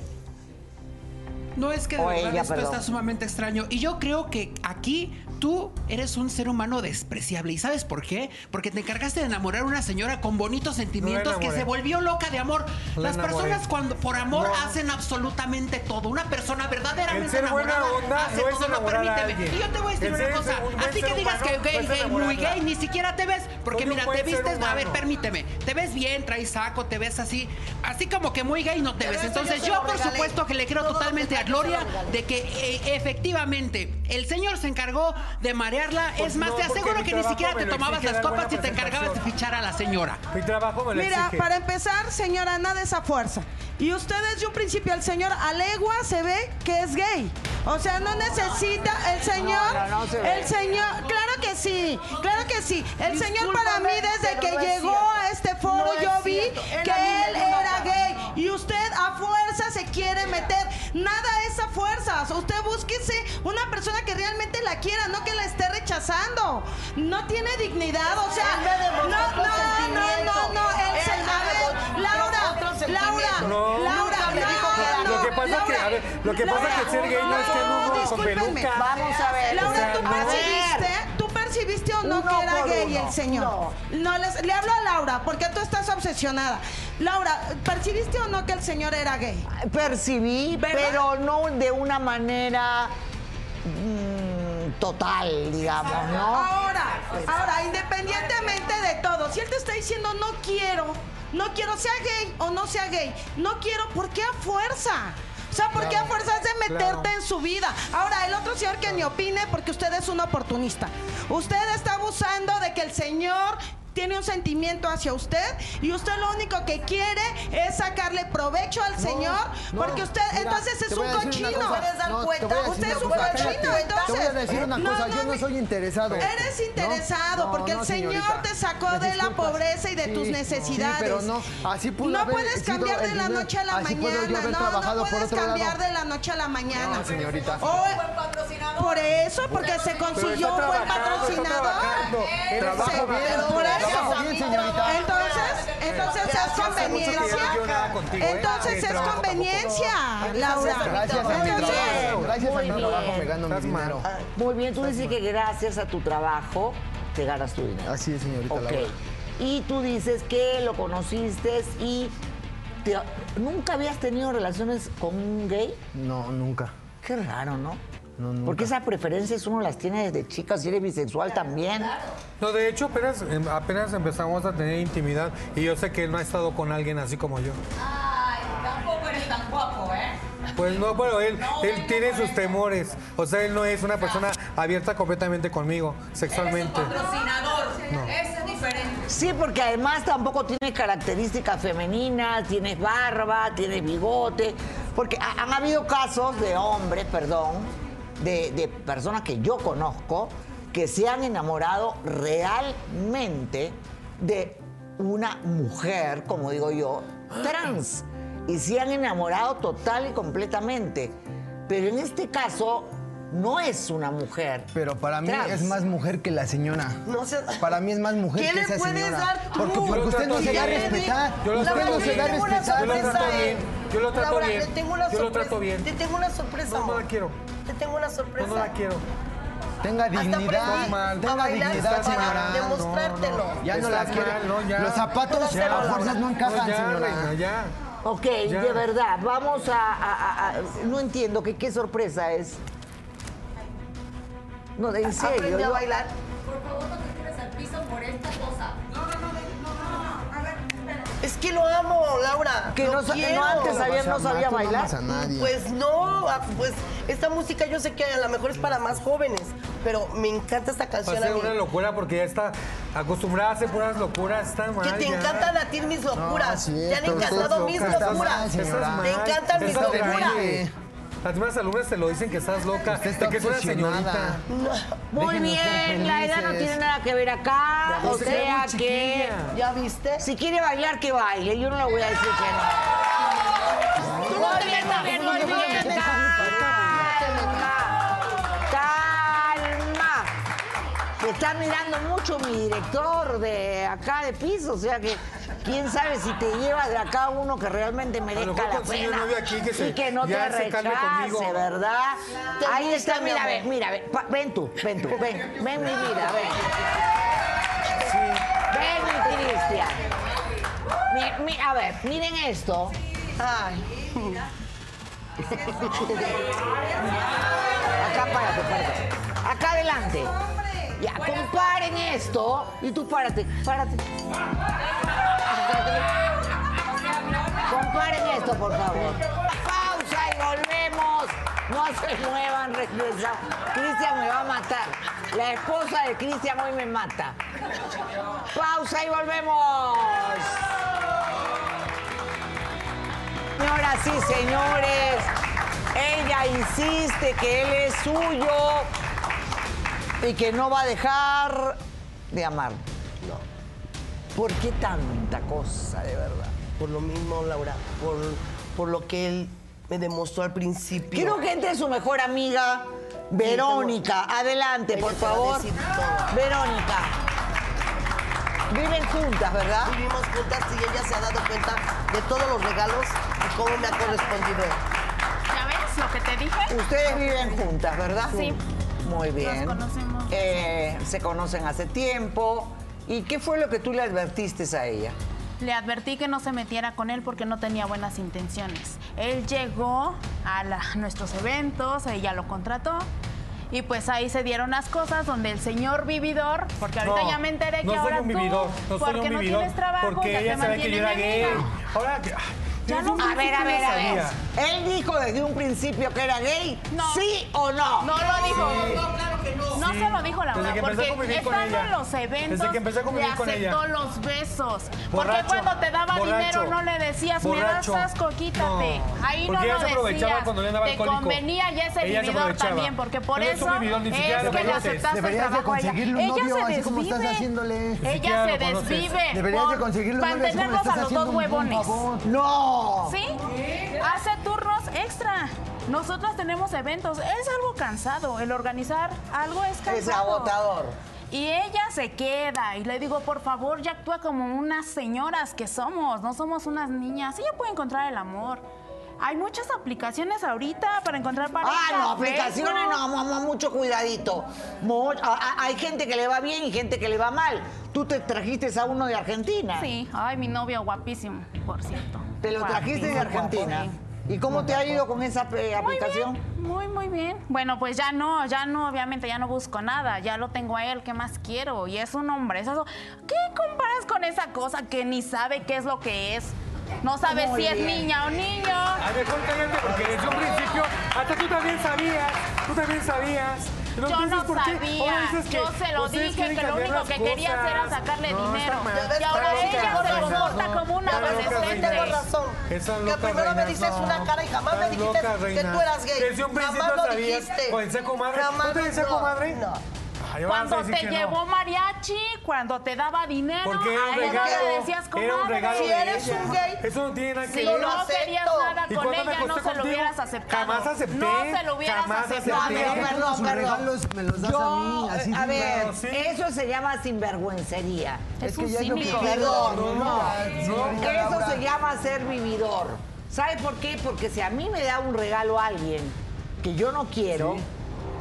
No es que de verdad ella, esto perdón. está sumamente extraño. Y yo creo que aquí tú eres un ser humano despreciable. ¿Y sabes por qué? Porque te encargaste de enamorar a una señora con bonitos sentimientos que se volvió loca de amor. La Las enamoré. personas cuando por amor No. hacen absolutamente todo. Una persona verdaderamente enamorada onda hace no es todo. No, permíteme. Y yo te voy a decir El una ser cosa. un Así que digas que humano gay, no es gay, muy gay, ni siquiera te ves. Porque mira, te vistes, a ver, permíteme. Te ves bien, traes saco, te ves así. Así como que muy gay no te ves. yo Entonces yo, por supuesto, que le creo que totalmente a Gloria de que eh, efectivamente el señor se encargó de marearla. Pues es más, no, te aseguro mi que ni trabajo siquiera te tomabas las copas y te encargabas de fichar a la señora. Mi trabajo me lo Mira, exige. para empezar, señora, nada esa fuerza. Y usted desde un principio, el señor a legua se ve que es gay. O sea, no necesita el señor. No, no, no se ve. el señor, claro que sí, claro que sí. El señor para mí, desde que llegó cierto. a este foro, No es yo vi que él era gay. Y usted Nada es a fuerzas. Usted búsquese una persona que realmente la quiera, no que la esté rechazando. No tiene dignidad, o sea, Él me demostró no, no, no, no, no, él se- Él me a ver, Laura, otro Laura. No. Laura, no, Lo que pasa Laura, que, a ver, lo que pasa que ser gay no es que no, no, con peluca. Vamos a ver. Laura, O sea, ¿tú no. Percibiste o no Uno que era gay uno. el señor? No. les, le hablo a Laura, porque tú estás obsesionada. Laura, ¿percibiste o no que el señor era gay? Percibí, ¿Verdad? pero no de una manera mm, total, digamos, ¿no? Ahora, ahora, independientemente de todo, si él te está diciendo no quiero, no quiero, sea gay o no sea gay, no quiero, ¿por qué a fuerza? O sea, ¿por qué a fuerza es de meterte claro. en su vida? Ahora, el otro señor que ni opine porque usted es un oportunista. Usted está abusando de que el señor tiene un sentimiento hacia usted y usted lo único que quiere es sacarle provecho al señor no, porque usted mira, entonces es un cochino. ¿Puedes dar No, cuenta? Usted es un cosa, cochino, espérate. entonces. Te voy a decir una No, cosa, no, yo no soy interesado. Eres interesado porque el Señor te sacó de la pobreza y de Sí, tus sí, necesidades. pero no, así pudo No haber puedes cambiar de la noche a la así mañana. No, no puedes lado. cambiar de la noche a la mañana. No, señorita. O- por eso, porque se consiguió un buen está patrocinador. trabajando. Trabajo está bien, trabajando. Por eso. Bien, señorita. Entonces, entonces es conveniencia. ¿eh? Entonces es conveniencia, Laura. Gracias a mi trabajo, gracias a muy mi trabajo me bien. gano mi dinero. Muy bien, tú dices que gracias a tu trabajo te ganas tu dinero. Así es, señorita Ok. Laura. Y tú dices que lo conociste y te- nunca habías tenido relaciones con un gay. No, nunca. Qué raro, ¿no? No, nunca. Porque esas preferencias uno las tiene desde chica, si eres bisexual también. No, de hecho, apenas, em, apenas empezamos a tener intimidad y yo sé que él no ha estado con alguien así como yo. Ay, tampoco eres tan guapo, ¿eh? Pues no, pero él, él tiene sus temores. O sea, él no es una persona abierta completamente conmigo, sexualmente. Patrocinador. Eso es diferente. Sí, porque además tampoco tiene características femeninas, tienes barba, tienes bigote. Porque ha- han habido casos de hombres, perdón, de, de personas que yo conozco que se han enamorado realmente de una mujer, como digo yo, trans. Y se han enamorado total y completamente. Pero en este caso no es una mujer. Pero para mí trans. es más mujer que la señora. No sé- Para mí es más mujer ¿Qué que le esa puedes señora. dar tú? Porque, usted no se da a respetar. Yo lo Usted trato no se bien. da a tengo una respetar. Yo lo trato sorpresa, bien. ¿eh? Yo lo trato Laura, bien. Te tengo una Yo lo sorpresa. trato bien. Te tengo una sorpresa. No, no la quiero. Te tengo una sorpresa. No, no la quiero. Tenga dignidad. mal. Tenga bailar dignidad, para señora. demostrártelo. Ya no la quiero. no. Los zapatos Ya. a fuerzas no encajan, No, ya, señora. reina, ya. Ok, Ya. de verdad, vamos a, a- a- a- No entiendo que qué sorpresa es. No, en serio. Aprende a bailar. Por favor, no te tires al piso por esta cosa. Es que lo amo, Laura. Que lo no, no antes sabía, no sabía no bailar. amas a nadie. Pues no, ah, pues esta música yo sé que a lo mejor es para más jóvenes, pero me encanta esta Va a canción a ser mí. una locura porque ya está acostumbrada a hacer puras locuras. Está mal. Que te ya. encantan a ti mis locuras. No, te han encantado mis locuras. mal. Me encantan mis locuras. Las mismas alumnas te lo dicen que estás loca, Usted está que es una señorita. Muy Déjenos bien, la edad no tiene nada que ver acá. O sea que. ¿Ya viste? Si quiere bailar, que baile. Yo no le voy a decir que no. Muy bien. Calma. Me está mirando mucho mi director de acá de piso, o sea que quién sabe si te lleva de acá uno que realmente merezca la pena. novio aquí que se- y que no te rechace, conmigo. ¿verdad? Ahí gusta, está, mi mira, ven, mira, ven, Pa- ven tú, ven tú, ven, ven mi vida, ven. Ven mi Cristian. Mi- mi- a ver, miren esto. Ay. Acá párate, párate. Acá adelante. Ya, comparen esto. Y tú párate, párate. Comparen esto, por favor. Pausa y volvemos. No se muevan, regresamos. Cristian me va a matar. La esposa de Cristian hoy me mata. Pausa y volvemos. Señoras y señores, ella insiste que él es suyo y que no va a dejar de amar. No. ¿Por qué tanta cosa, de verdad? Por lo mismo, Laura, por, por lo que él me demostró al principio. Quiero que entre su mejor amiga, Verónica. Adelante, Ella por favor. Verónica. Viven juntas, ¿verdad? Vivimos juntas y ella se ha dado cuenta de todos los regalos y cómo me ha correspondido. ¿Ya ves lo que te dije? Ustedes viven juntas, ¿verdad? Sí. Muy bien. Nos conocemos. Eh, se conocen hace tiempo. ¿Y qué fue lo que tú le advertiste a ella? Le advertí que no se metiera con él porque no tenía buenas intenciones. Él llegó a la- nuestros eventos, ella lo contrató. Y pues ahí se dieron las cosas donde el señor vividor, porque ahorita No, ya me enteré que no soy ahora tú, no soy porque un no vividor, tienes trabajo, porque ya ella te sabía que yo era gay. Ahora, Ya no- un A ver, a ver, a ver. ¿Él dijo desde un principio que era gay? No. ¿Sí o no? No lo dijo. claro que no. Sí, se lo dijo Laura, porque con estando en los eventos Desde que empecé a convivir le con ella. aceptó los besos. Borracho, porque cuando te daba borracho, dinero no le decías, borracho. me das asco, quítate. No, Ahí porque no ella lo se aprovechaba decías. cuando te alcohólico. convenía ya ese Ella vividor también, porque por es un eso vividor, ni siquiera es que le aceptaste el trabajo a ella. Ella se desvive. Ella se desvive Deberías de le mantenerlos a los dos huevones. ¡No! ¿Sí? Hace turnos extra. Nosotros tenemos eventos. Es algo cansado. El organizar algo es cansado. Es agotador. Y ella se queda y le digo, por favor, ya actúa como unas señoras que somos, no somos unas niñas. Ella puede encontrar el amor. Hay muchas aplicaciones ahorita para encontrar pareja. Ah, no, aplicaciones no, mamá, mucho cuidadito. Mu- a- a- hay gente que le va bien y gente que le va mal. Tú te trajiste a uno de Argentina. Sí, ay, mi novio guapísimo, por cierto. Te lo trajiste de Argentina. sí. ¿Y cómo te ha ido con esa eh, Muy aplicación? bien, muy, muy bien. Bueno, pues ya no, ya no, obviamente ya no busco nada, ya lo tengo a él, ¿qué más quiero? Y es un hombre, eso, ¿qué comparas con esa cosa que ni sabe qué es lo que es? No sabe Muy si es niña o niño. A ver, porque desde un principio, hasta tú también sabías, tú también sabías. Yo Entonces, no ¿por qué sabía, yo se lo dije que lo único que quería hacer era sacarle dinero. Y ahora ella se comporta como una adolescente. que primero me dices una cara y jamás me dijiste que tú eras gay. Desde un principio jamás lo sabías, dijiste. con esa comadre. Jamás ¿No te decía no, comadre? No. Cuando te no. llevó mariachi, cuando te daba dinero, Porque era un a regalo. no le decías Era un comadre. regalo Si eres un gay, Eso no tiene nada que Si ver. lo no querías nada ¿Y con ella, no se lo hubieras aceptado. Jamás acepté, No se lo hubieras jamás aceptado. acepté. No, perdón, Sus perdón. regalos me los das a mí, así a ver, claro, sí. eso se llama sinvergüencería. Es que un que cínico. quiero. Perdón, No, Eso se llama ser vividor. ¿Sabe por qué? Porque si a mí me da un regalo a alguien que yo no quiero,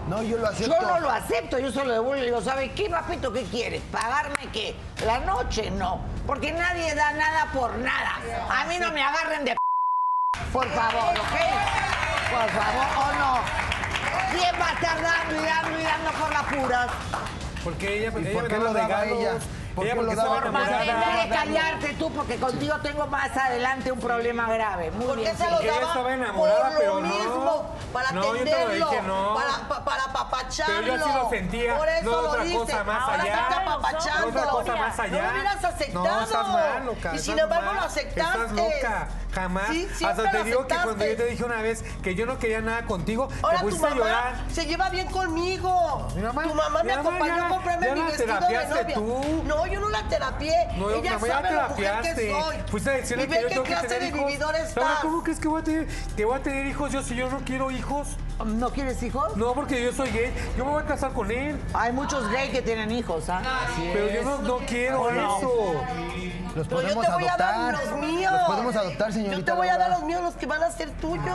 No, yo lo acepto. yo no lo acepto, yo solo devuelvo y digo, ¿sabe qué, papito, qué quieres? ¿Pagarme qué? La noche no, porque nadie da nada por nada. A mí no me agarren de p- por favor, ¿ok? Por favor, o no. ¿Quién va a estar dando y dando y dando por las puras? Porque ella, ¿Y ella por me qué lo daba regalos. ella? ¿Por qué porque lo daba? callarte tú, porque contigo tengo más adelante un problema grave. Muy ¿Por qué bien, se sí. lo Ella daba? estaba enamorada, por lo no. mismo, para No, yo te lo atenderlo, dije, no. para, pa- para apapacharlo. Pero yo sí lo sentía, Por eso no lo otra dice. cosa más Ahora allá. está apapachando. No otra cosa más allá. No lo hubieras aceptado. No, estás mal, loca. Y sin embargo mal. lo aceptaste. Estás loca. Jamás. Sí, Hasta te digo que cuando yo te dije una vez que yo no quería nada contigo, Ahora te pusiste a llorar. se lleva bien conmigo. Mi mamá- tu mamá me acompañó ya- a comprarme ya mi la vestido de novia. tú. No, yo no la terapié. No, Ella mamá, sabe la mujer que soy. Fuiste a decirle y que yo qué tengo que clase tener de hijos. vividor estás. ¿cómo crees que voy a tener, que voy a tener hijos yo si yo no quiero hijos? ¿No quieres hijos? No, porque yo soy gay. Yo me voy a casar con él. Hay muchos gays que tienen hijos, ¿ah? Pero yo no, no quiero eso. Los Pero yo podemos te voy a adoptar. dar los míos. Los podemos adoptar, señorita. Yo te voy a dar los míos, los que van a ser tuyos.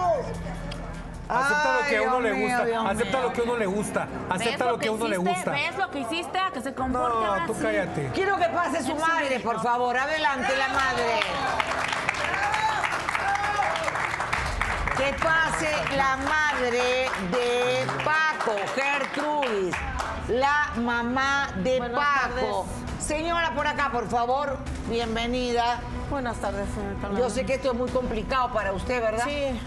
Acepta lo que a uno le gusta. Acepta lo que a uno le gusta. Acepta lo que a uno le hiciste? gusta. ¿Ves lo que hiciste? A que se comporte No, tú cállate. Quiero que pase su madre, por favor. Adelante, la madre. Que pase la madre de Paco, Gertrudis, la mamá de Paco. Señora, por acá, por favor, bienvenida. Buenas tardes, señorita. Yo sé que esto es muy complicado para usted, ¿verdad? Sí.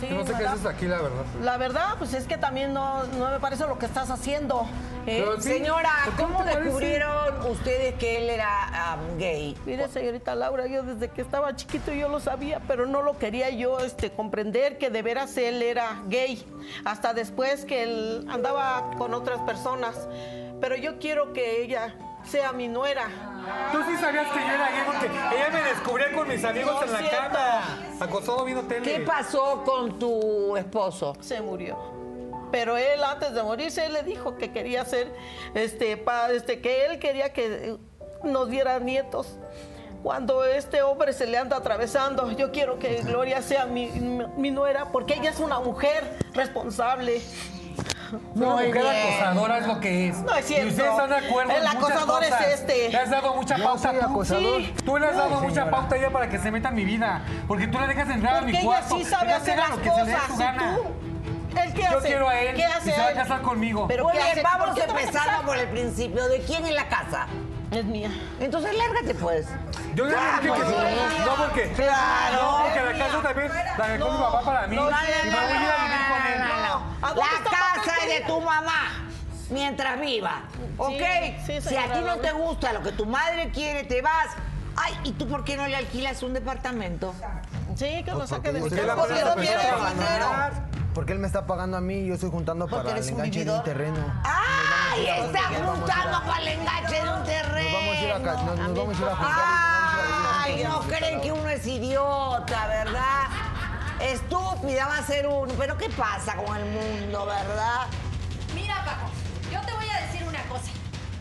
Sí, no sé qué ¿verdad? haces aquí, la verdad. La verdad, pues es que también no, no me parece lo que estás haciendo. ¿eh? Sí, Señora, ¿por qué no ¿cómo descubrieron ustedes que él era um, gay? Mire, señorita Laura, yo desde que estaba chiquito yo lo sabía, pero no lo quería yo este, comprender que de veras él era gay. Hasta después que él andaba con otras personas. Pero yo quiero que ella sea mi nuera. Tú sí sabías que yo era gay porque ella me descubría con mis amigos en la cama, acostado viendo tele. ¿Qué pasó con tu esposo? Se murió. Pero él antes de morirse él le dijo que quería ser este pa- este que él quería que nos diera nietos. Cuando este hombre se le anda atravesando, yo quiero que Gloria sea mi, mi nuera porque ella es una mujer responsable. Una Muy mujer bien. acosadora es lo que es. No es cierto. Y ustedes están de acuerdo. en El muchas acosador es cosas. este. Le has dado mucha Yo pauta soy tú. acosador. Sí. Tú le has dado No, mucha señora. pauta a ella para que se meta en mi vida. Porque tú la dejas entrar a Porque mi ella cuarto. sí sabe hacer las lo que se le dé cosas. su ¿Y gana. tú? ¿Él qué Yo hace? quiero a él ¿Qué hace y se va a él? casar conmigo. Pero Muy ¿qué bien, hace? vamos ¿Por qué te vas a empezando casar? por el principio. ¿De quién es la casa? Es mía. Entonces lárgate pues. Yo le dije que Vamos. sí. No, porque. Claro. No, porque la casa también la dejó mi papá para mí. no, y no, me voy a ir a vivir con él. No, no, no. ¿A dónde La está es de tu mamá mientras viva. ¿Ok? sí, si a ti no te gusta lo que tu madre quiere, te vas. Ay, ¿y tú por qué no le alquilas un departamento? Sí, que lo saque de mi casa. no tiene dinero. Porque él me está pagando a mí y yo estoy juntando Porque para el enganche de un terreno. ¡Ay! Está Nos vamos a ir juntando para el enganche de un terreno. Nos vamos a ir a, ca- nos, nos vamos a ir a juntar Ay, no creen que uno es idiota, ¿verdad? Estúpida va a ser uno. Pero ¿qué pasa con el mundo, verdad? Mira, Paco, yo te voy a decir una cosa.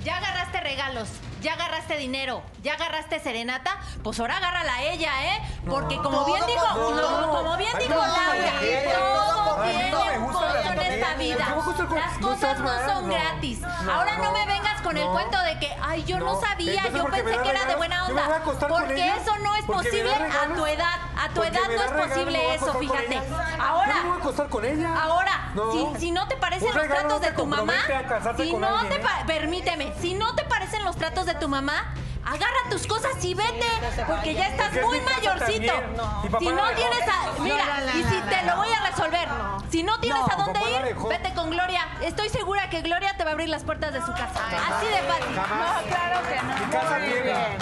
Ya agarraste regalos, ya agarraste dinero, ya agarraste serenata, pues ahora agárrala a ella, ¿eh? Porque como bien dijo, como bien dijo Laura, todo con la en esta vida. Las cosas no son gratis. Ahora no me vengas con el cuento de que, ay, yo no sabía, yo pensé que era de buena onda. Porque eso no es posible a tu edad. A tu edad no es posible eso, fíjate. Ahora. Ahora, si, no te parecen los tratos de tu mamá, si no te ¿eh? permíteme, si no te parecen los tratos de tu mamá, agarra tus cosas y vete, porque ya estás muy mayorcito. Si la no tienes a, mira, y si te lo voy a resolver, si no tienes a dónde la ir, vete con Gloria. Estoy segura que Gloria te va a abrir las puertas de su casa. Así de fácil. No, claro que no. Mi casa Muy bien.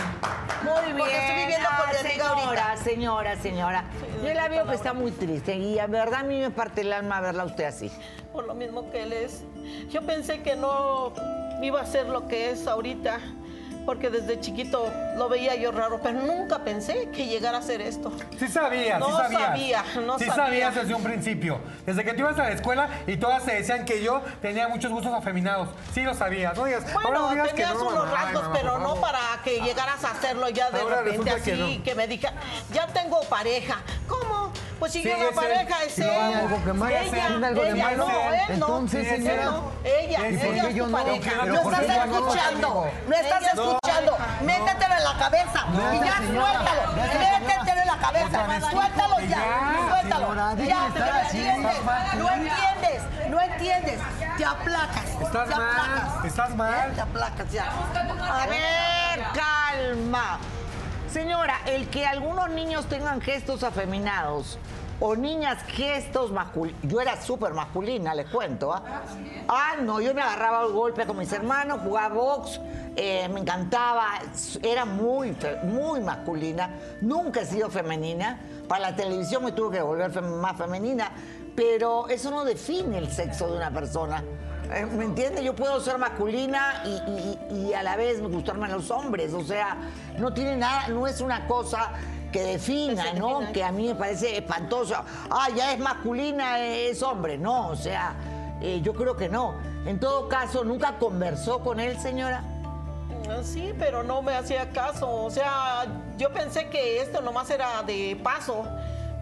Muy bien. Porque estoy viviendo con Ah, señora, ahorita. señora, señora. Yo la veo que está muy triste y a verdad a mí me parte el alma verla a usted así. Por lo mismo que él es. Yo pensé que no iba a ser lo que es ahorita. Porque desde chiquito lo veía yo raro, pero nunca pensé que llegara a ser esto. Sí sabías, No sí sabías. sabía, no sí sabía. sabías desde un principio. Desde que tú ibas a la escuela y todas te decían que yo tenía muchos gustos afeminados. Sí lo sabías. No digas, ahora Bueno, no digas que tenías no, unos. Ay, rasgos, mamá, pero no para que llegaras a hacerlo ya de Ahora repente así, que que, me diga, ya tengo pareja. ¿Cómo? Pues si Sí, llega es pareja, él. es él. ella, ¿Tiene algo de ella, malo? no, él no. Entonces, Él señora. no, ella, ¿Y por ella es yo tu no? pareja. ¿Pero No estás yo escuchando, no estás Ella- escuchando. Métetelo en la cabeza y ya suéltalo. Métetelo en la cabeza, suéltalo ya, suéltalo. Ya, no entiendes, no entiendes. Te aplacas, Estás te mal, aplacas. estás mal. Te aplacas ya. A ver, calma. Señora, el que algunos niños tengan gestos afeminados o niñas gestos masculinos. Yo era súper masculina, les cuento. ¿ah? Ah, no, yo me agarraba el golpe con mis hermanos, jugaba box, eh, me encantaba, era muy, muy masculina. Nunca he sido femenina. Para la televisión me tuve que volver fem- más femenina, pero eso no define el sexo de una persona. Eh, ¿Me entiendes? Yo puedo ser masculina y, y- y a la vez gustarme a los hombres. O sea, no tiene nada, no es una cosa que defina, ¿no? Que a mí me parece espantoso. Ah, ya es masculina, es hombre. No, o sea, eh, yo creo que no. En todo caso, ¿nunca conversó con él, señora? Ah, Sí, pero no me hacía caso. O sea, yo pensé que esto nomás era de paso,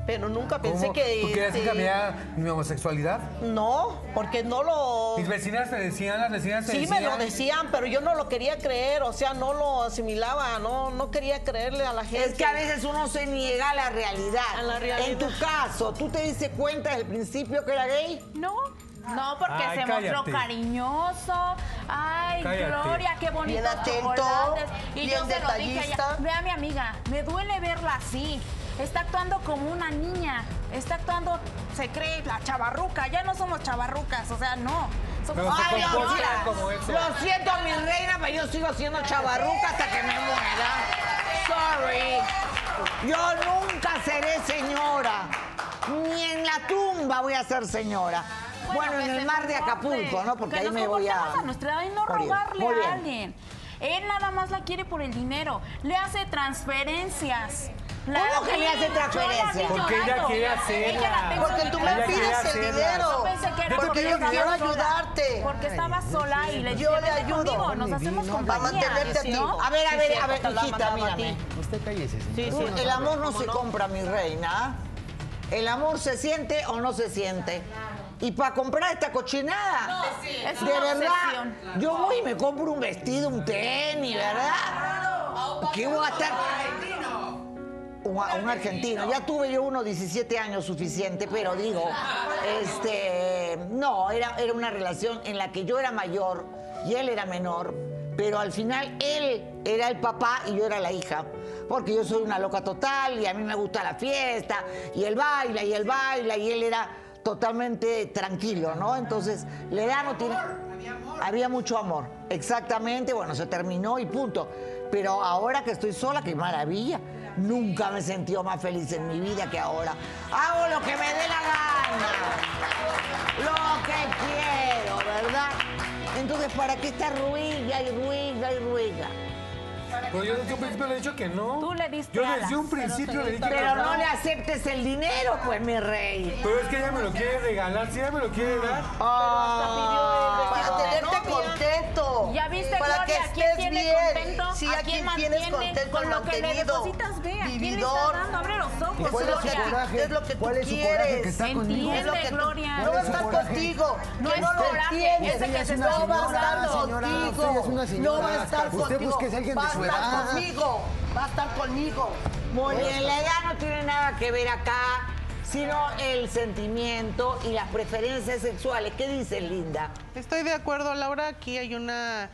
pero nunca pensé ¿Cómo? que... ¿Tú querías que este, cambiara mi homosexualidad? No, porque no lo... Mis vecinas te decían, las vecinas te Sí decían. me lo decían, pero yo no lo quería creer, o sea, no lo asimilaba, no, no quería creerle a la gente. Es que a veces uno se niega a la realidad. A la realidad. En tu caso, ¿tú te diste cuenta desde el principio que era gay? No. No, porque Ay, se cállate. mostró cariñoso. Ay, Cállate. Gloria, qué bonitos Bien atento. Y bien yo se lo dije a detallista. ella. Ve a mi amiga, me duele verla así. Está actuando como una niña. Está actuando, se cree la chavarruca. Ya no somos chavarrucas, o sea, no. Somos Ay. Lo siento, mi reina, pero yo sigo siendo chavarruca hasta que me muera. Sorry. Yo nunca seré señora. Ni en la tumba voy a ser señora. Bueno, en el mar de Acapulco, ¿no? Porque que ahí me voy a. a nuestra edad y no Muy a alguien. Él nada más la quiere por el dinero. Le hace transferencias. ¿Cómo que le hace yo transferencias? Porque ella quiere hacerla. Porque tú me pides el dinero. Yo pensé que era Yo te porque estaba quiero sola. ayudarte. Porque estaba sola y le Yo le "Vete ayudo. conmigo, nos hacemos no, compañía. para mantenerte a ti. ¿no? A ver, a Sí, ver, a ver, hijita, mírame. Usted cállese, señora. Tú, el amor no se compra, mi reina. ¿El amor se siente o no se siente? Y para comprar esta cochinada, Es de una verdad, obsesión. yo voy y me compro un vestido, un tenis, ¿verdad? ¿Qué voy a estar? Un, un argentino. Ya tuve yo unos 17 años suficiente, pero digo, este, no, era, era una relación en la que yo era mayor y él era menor, pero al final él era el papá y yo era la hija. Porque yo soy una loca total y a mí me gusta la fiesta y él baila y él baila y él era totalmente tranquilo, ¿no? Entonces, la edad no tiene... Había mucho amor, exactamente, bueno, se terminó y punto. Pero ahora que estoy sola, qué maravilla. Nunca me he sentido más feliz en mi vida que ahora. Hago lo que me dé la gana. Lo que quiero, ¿verdad? Entonces, ¿para qué está ruiga y ruiga y ruiga? Pues yo desde un principio le he dicho que no. Tú le diste Yo alas, desde un pero principio le dije que Pero no le aceptes el dinero, pues, mi rey. Pero es que ella me lo quiere regalar, si ella me lo quiere dar. Para tenerte contento. ¿Ya viste, Para que Gloria? ¿A quién estés tiene bien. contento? Sí, ¿A quién tienes mantiene? contento Con lo que le depositas, ve. ¿A quién le estás dando? Abre los ojos, ¿Cuál es su coraje? Es lo que tú ¿Cuál es su quieres. coraje que está conmigo? Entiende, Es lo que Gloria. No ¿Cuál va a estar contigo. No es no coraje, ese que se no está va a estar contigo. usted es una señora. No va a estar Usted contigo. busque a alguien de va a su estar edad. conmigo. Va a estar conmigo. Muy bien, la edad no tiene nada que ver acá, sino el sentimiento y las preferencias sexuales. ¿Qué dices, Linda? Estoy de acuerdo, Laura. Aquí hay una,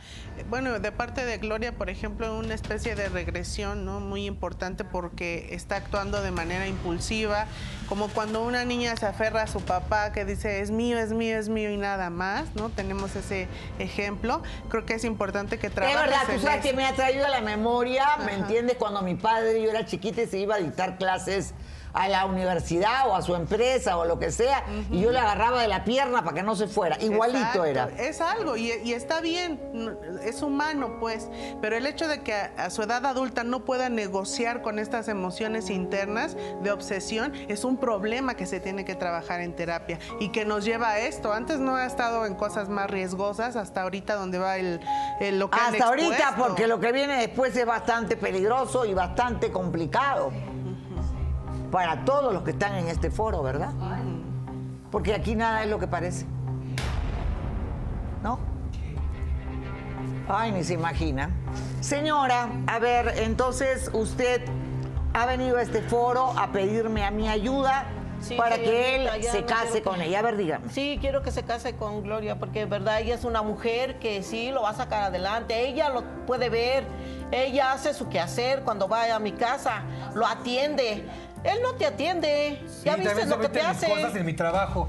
bueno, de parte de Gloria, por ejemplo, una especie de regresión, ¿no? Muy importante porque está actuando de manera impulsiva, como cuando una niña se aferra a su papá que dice es mío, es mío, es mío y nada más, ¿no? Tenemos ese ejemplo. Creo que es importante que Es trabajes verdad, tú sabes que me ha traído a la memoria, ¿me entiendes? Cuando mi padre, yo era chiquita y se iba a dictar clases a la universidad o a su empresa o lo que sea, y yo le agarraba de la pierna para que no se fuera. Igualito Exacto, era. Es algo y, y está bien, es humano pues, pero el hecho de que a, a su edad adulta no pueda negociar con estas emociones internas de obsesión es un problema que se tiene que trabajar en terapia y que nos lleva a esto. Antes no ha estado en cosas más riesgosas, hasta ahorita donde va el, el- lo que han Hasta ahorita, porque lo que viene después es bastante peligroso y bastante complicado. Para todos los que están en este foro, ¿verdad? Porque aquí nada es lo que parece. ¿No? Ay, ni se imagina. Señora, a ver, entonces usted ha venido a este foro a pedirme a mi ayuda Sí, para que él se case con ella. A ver, dígame. Sí, quiero que se case con Gloria porque, verdad, ella es una mujer que sí lo va a sacar adelante. Ella lo puede ver. Ella hace su quehacer cuando va a mi casa. Lo atiende. Él no te atiende. ya viste lo que te mis cosas hace. en mi trabajo.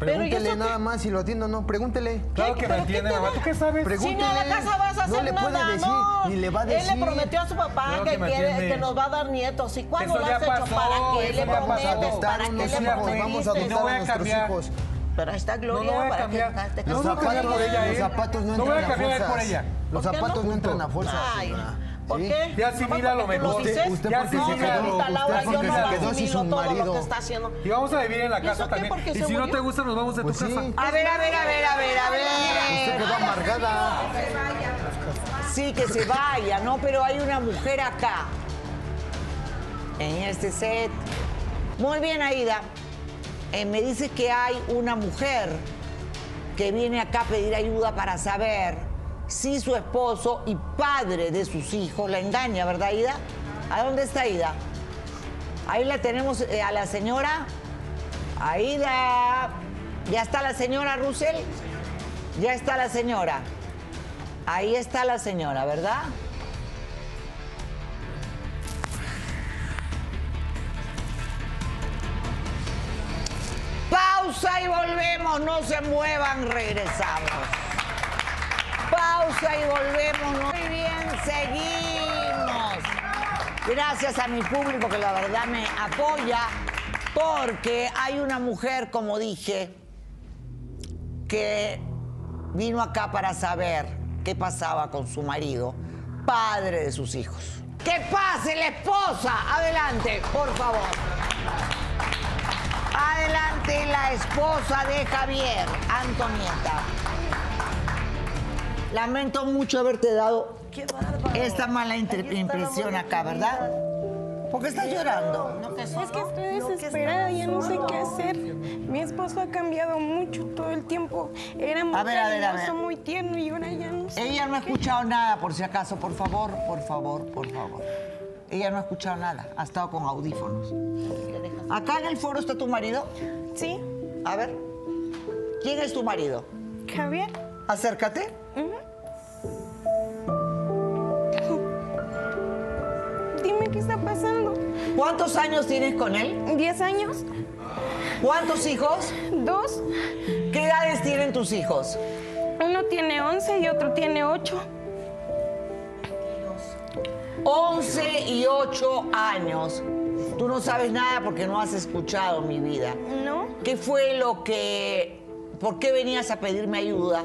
Pero ¿y Pregúntele nada más si lo atiendo o no. Pregúntele. Claro que me ¿Pero qué entiende, mamá. ¿Tú qué sabes? Si Pregúntele. no en la casa vas a No hacer puede nada, decir, no. ni le va a Él decir. le prometió a su papá Claro que, nos va a dar nietos. ¿Y cuándo lo has hecho? pasó, ¿Para qué le prometes? Adoptar ¿Para qué le vamos a? No adoptar voy a a nuestros cambiar. hijos. Pero ahí está Gloria no a para cambiar. que te Los a zapatos, cambiar por ella, los zapatos no a entran a ella. Los ¿Por qué zapatos no? no entran a fuerzas. ¿Por ¿Sí? qué? Ya asimila lo mejor. dices. Usted Ya porque se mira, quedó, Laura, usted yo porque no se quedó sin asimilo su todo lo que marido. está haciendo. Y vamos a vivir en la ¿Y casa también. ¿Porque Y si no te gusta, nos vamos de tu Pues sí. casa. A ver, a ver, a ver, a ver, a Usted ver. quedó amargada. Sí, que se vaya, ¿no? Pero hay una mujer acá, en este set. Muy bien, Aida. Eh, me dices que hay una mujer que viene acá a pedir ayuda para saber si su esposo y padre de sus hijos la engaña, ¿verdad, Aida? ¿A dónde está Aida? Ahí la tenemos eh, a la señora. Aida. ¿Ya está la señora Russell? Ya está la señora. Ahí está la señora, ¿verdad? Pausa y volvemos, no se muevan, regresamos. Pausa y volvemos, muy bien, seguimos. Gracias a mi público que la verdad me apoya, porque hay una mujer, como dije, que vino acá para saber qué pasaba con su marido, padre de sus hijos. ¡Que pase la esposa! Adelante, por favor. Adelante la esposa de Javier, Antonieta. Lamento mucho haberte dado esta mala impresión acá, ¿verdad? ¿Por qué estás llorando? Es que estoy desesperada, ya no sé qué hacer. Mi esposo ha cambiado mucho todo el tiempo. Era muy A ver, a ver, a cariñoso, ver. muy tierno y ahora ya no sé. Ella no ha escuchado nada, por si acaso, por favor, por favor, por favor. Ella no ha escuchado nada, ha estado con audífonos. ¿Acá en el foro está tu marido? Sí. A ver. ¿Quién es tu marido? Javier. Acércate. Dime qué está pasando. ¿Cuántos años tienes con él? ¿Diez años? ¿Cuántos hijos? Dos. ¿Qué edades tienen tus hijos? Uno tiene once y otro tiene ocho. 11 y 8 años. Tú no sabes nada porque no has escuchado mi vida. No. ¿Qué fue lo que... ¿Por qué venías a pedirme ayuda?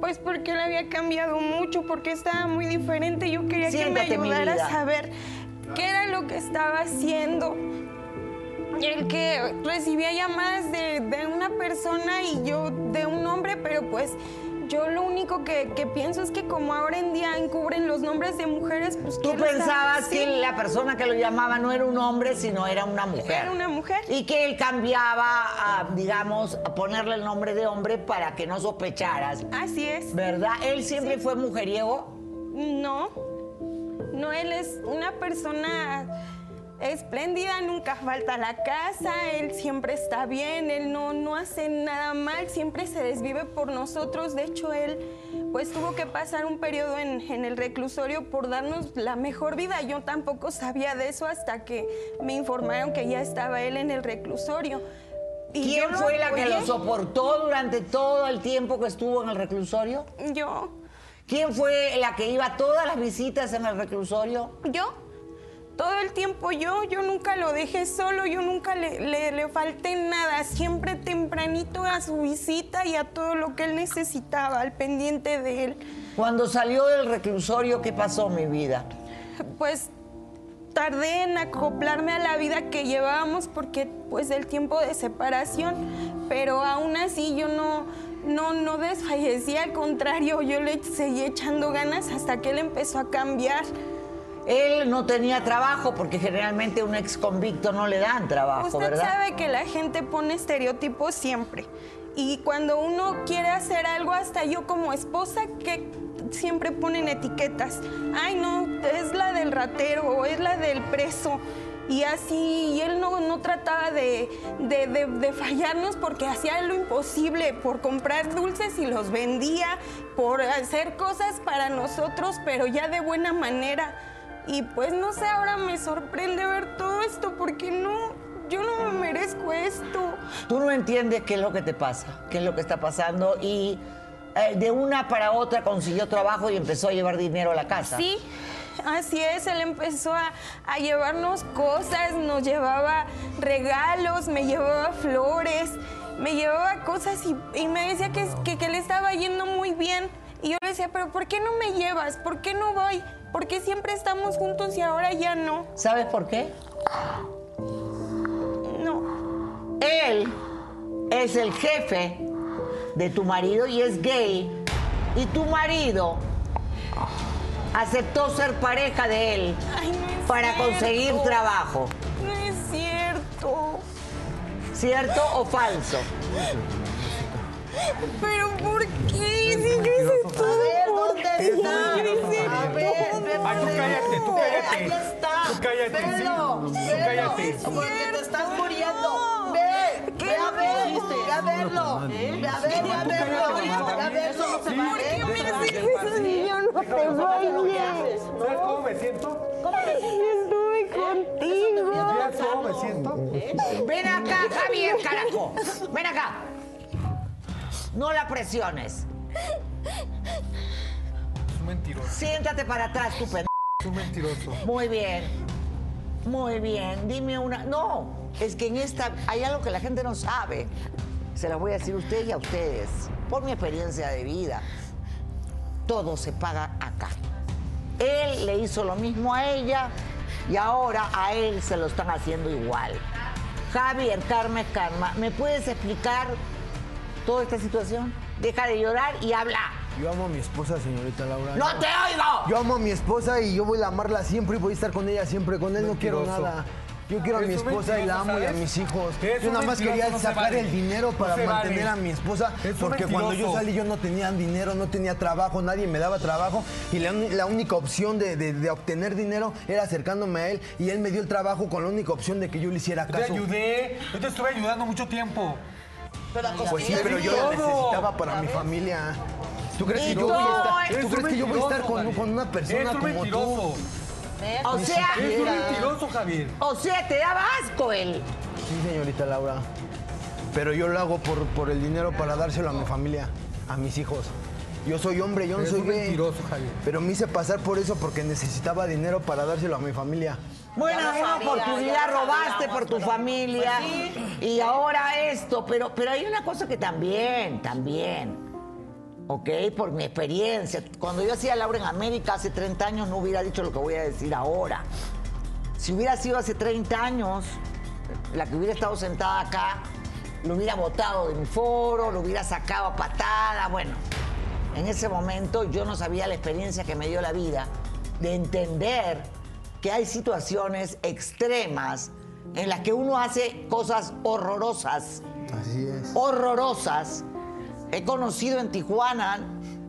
Pues porque él había cambiado mucho, porque estaba muy diferente. Yo quería Siéntate, que me ayudara a saber qué era lo que estaba haciendo. El que recibía llamadas de, de una persona y yo de un hombre, pero pues yo lo único que, que pienso es que como ahora en día encubren los nombres de mujeres, pues Tú pensabas que la persona que lo llamaba no era un hombre, sino era una mujer. Era una mujer. Y que él cambiaba, a, digamos, a ponerle el nombre de hombre para que no sospecharas. Así es. ¿Verdad? ¿Él siempre fue mujeriego? No, no, él es una persona espléndida, nunca falta la casa, él siempre está bien, él no, no hace nada mal, siempre se desvive por nosotros. De hecho, él pues tuvo que pasar un periodo en, en el reclusorio por darnos la mejor vida. Yo tampoco sabía de eso hasta que me informaron que ya estaba él en el reclusorio. Y ¿Quién fue la que lo soportó durante todo el tiempo que estuvo en el reclusorio? Yo. ¿Quién fue la que iba a todas las visitas en el reclusorio? Yo. Todo el tiempo yo, yo nunca lo dejé solo, yo nunca le, le, le falté nada, siempre tempranito a su visita y a todo lo que él necesitaba, al pendiente de él. Cuando salió del reclusorio, ¿qué pasó, mi vida? Pues tardé en acoplarme a la vida que llevábamos porque pues el tiempo de separación, pero aún así yo no, no, no desfallecí, al contrario, yo le seguí echando ganas hasta que él empezó a cambiar. Él no tenía trabajo porque generalmente un ex convicto no le dan trabajo, Usted ¿verdad? sabe que la gente pone estereotipos siempre. Y cuando uno quiere hacer algo, hasta yo como esposa, que siempre ponen etiquetas. Ay, no, es la del ratero o es la del preso. Y así, y él no, no trataba de, de- de- de fallarnos porque hacía lo imposible por comprar dulces y los vendía, por hacer cosas para nosotros, pero ya de buena manera. Y pues no sé, ahora me sorprende ver todo esto porque no, yo no me merezco esto. Tú no entiendes qué es lo que te pasa, qué es lo que está pasando y eh, de una para otra consiguió trabajo y empezó a llevar dinero a la casa. Sí, así es, él empezó a, a llevarnos cosas, nos llevaba regalos, me llevaba flores, me llevaba cosas y, y me decía que, que, que le estaba yendo muy bien. Y yo le decía, pero ¿por qué no me llevas? ¿Por qué no voy? ¿Por qué siempre estamos juntos y ahora ya no? ¿Sabes por qué? No. Él es el jefe de tu marido y es gay. Y tu marido aceptó ser pareja de él Ay, no es para conseguir trabajo. No es cierto. ¿Cierto o falso? ¿Pero por qué? Si yo hice todo por ti. Yo hice todo. Ay, tú cállate, tú cállate. Ahí está. Tú cállate, sí. Velo, Tú cállate. Porque te estás muriendo. Ve, ve a ver, ve a verlo. Ve a ver, ve a verlo. Ve a verlo. Eso no se ¿Por qué me haces eso si yo no te voy bien? ¿Sabes cómo me siento? Contigo. ¿Sabes cómo me siento? Ven acá, Javier, carajo. Ven acá. No la presiones. Es un mentiroso. Siéntate para atrás, tu pendejo. Es un mentiroso. Muy bien. Muy bien. Dime una. No, es que en esta hay algo que la gente no sabe. Se las voy a decir a usted y a ustedes. Por mi experiencia de vida. todo se paga acá. Él le hizo lo mismo a ella y ahora a él se lo están haciendo igual. Javier, Carmen, Karma, ¿me puedes explicar toda esta situación? Deja de llorar y habla. Yo amo a mi esposa, señorita Laura. ¡No te oigo! Yo amo a mi esposa y yo voy a amarla siempre y voy a estar con ella siempre. Con él no quiero Mentiroso. nada. Yo quiero a mi esposa y la amo y a ¿sabes? mis hijos. Es Yo nada más mentiroso, quería no se sacar vale. el dinero No para se mantener vale. a mi esposa. Porque cuando yo mentiroso. salí yo no tenía dinero, no tenía trabajo, nadie me daba trabajo. Y la, uni- la única opción de, de- de obtener dinero era acercándome a él. Y él me dio el trabajo con la única opción de que yo le hiciera Yo te caso. ayudé, yo te estuve ayudando mucho tiempo. Pues sí, pero yo Todo. necesitaba para mi familia. ¿Tú crees que yo voy a estar, eres ¿tú un crees que yo voy a estar mentiroso, con, una persona como mentiroso. tú? O sea, Eres un mentiroso, Javier. o sea, te daba asco él. Sí, señorita Laura. Pero yo lo hago por, por el dinero para dárselo a mi familia, a mis hijos. Yo soy hombre, yo no soy un gay. mentiroso, Javier. Pero me hice pasar por eso porque necesitaba dinero para dárselo a mi familia. Bueno, lo una sabía, oportunidad robaste sabíamos, por tu pero- familia Pues y ahora esto, pero, pero hay una cosa que también, también, ¿ok? Por mi experiencia, cuando yo hacía Laura en América hace 30 años no hubiera dicho lo que voy a decir ahora. Si hubiera sido hace 30 años, la que hubiera estado sentada acá, lo hubiera botado de mi foro, lo hubiera sacado a patada, bueno. En ese momento yo no sabía la experiencia que me dio la vida de entender que hay situaciones extremas en las que uno hace cosas horrorosas, Así es. horrorosas. He conocido en Tijuana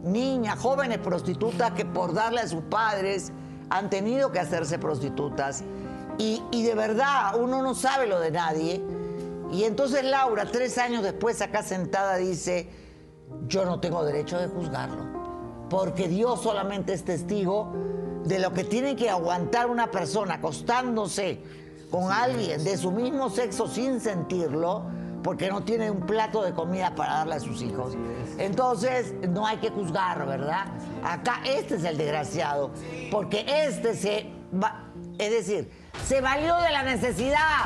niñas, jóvenes prostitutas que por darle a sus padres han tenido que hacerse prostitutas. Y, y de verdad, uno no sabe lo de nadie. Y entonces Laura, tres años después, acá sentada, dice, yo no tengo derecho de juzgarlo, porque Dios solamente es testigo de lo que tiene que aguantar una persona acostándose con alguien de su mismo sexo sin sentirlo, porque no tiene un plato de comida para darle a sus hijos. Entonces, no hay que juzgar, ¿verdad? Acá este es el desgraciado, porque este se va, es decir, se valió de la necesidad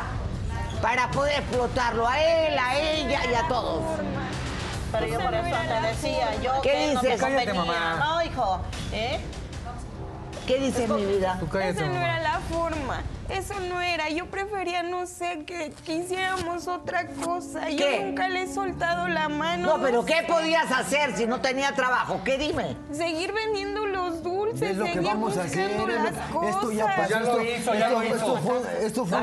para poder explotarlo a él, a ella y a todos. Pero yo por eso te decía, yo ¿Qué que no me dices? Convenía. ¿no, hijo? ¿Eh? ¿Qué dice mi vida? Tú cállate, Esa no mamá. era la forma. Eso no era. Yo prefería, no sé, que, que hiciéramos otra cosa. ¿Qué? Yo nunca le he soltado la mano. No, pero sé. ¿qué podías hacer si no tenía trabajo? ¿Qué dime? Seguir vendiendo los dulces, Es lo que seguir vamos a hacer. buscando es lo- las cosas. esto ya pasó. Ya lo esto, hizo, ya esto- lo hizo. esto fue, esto fue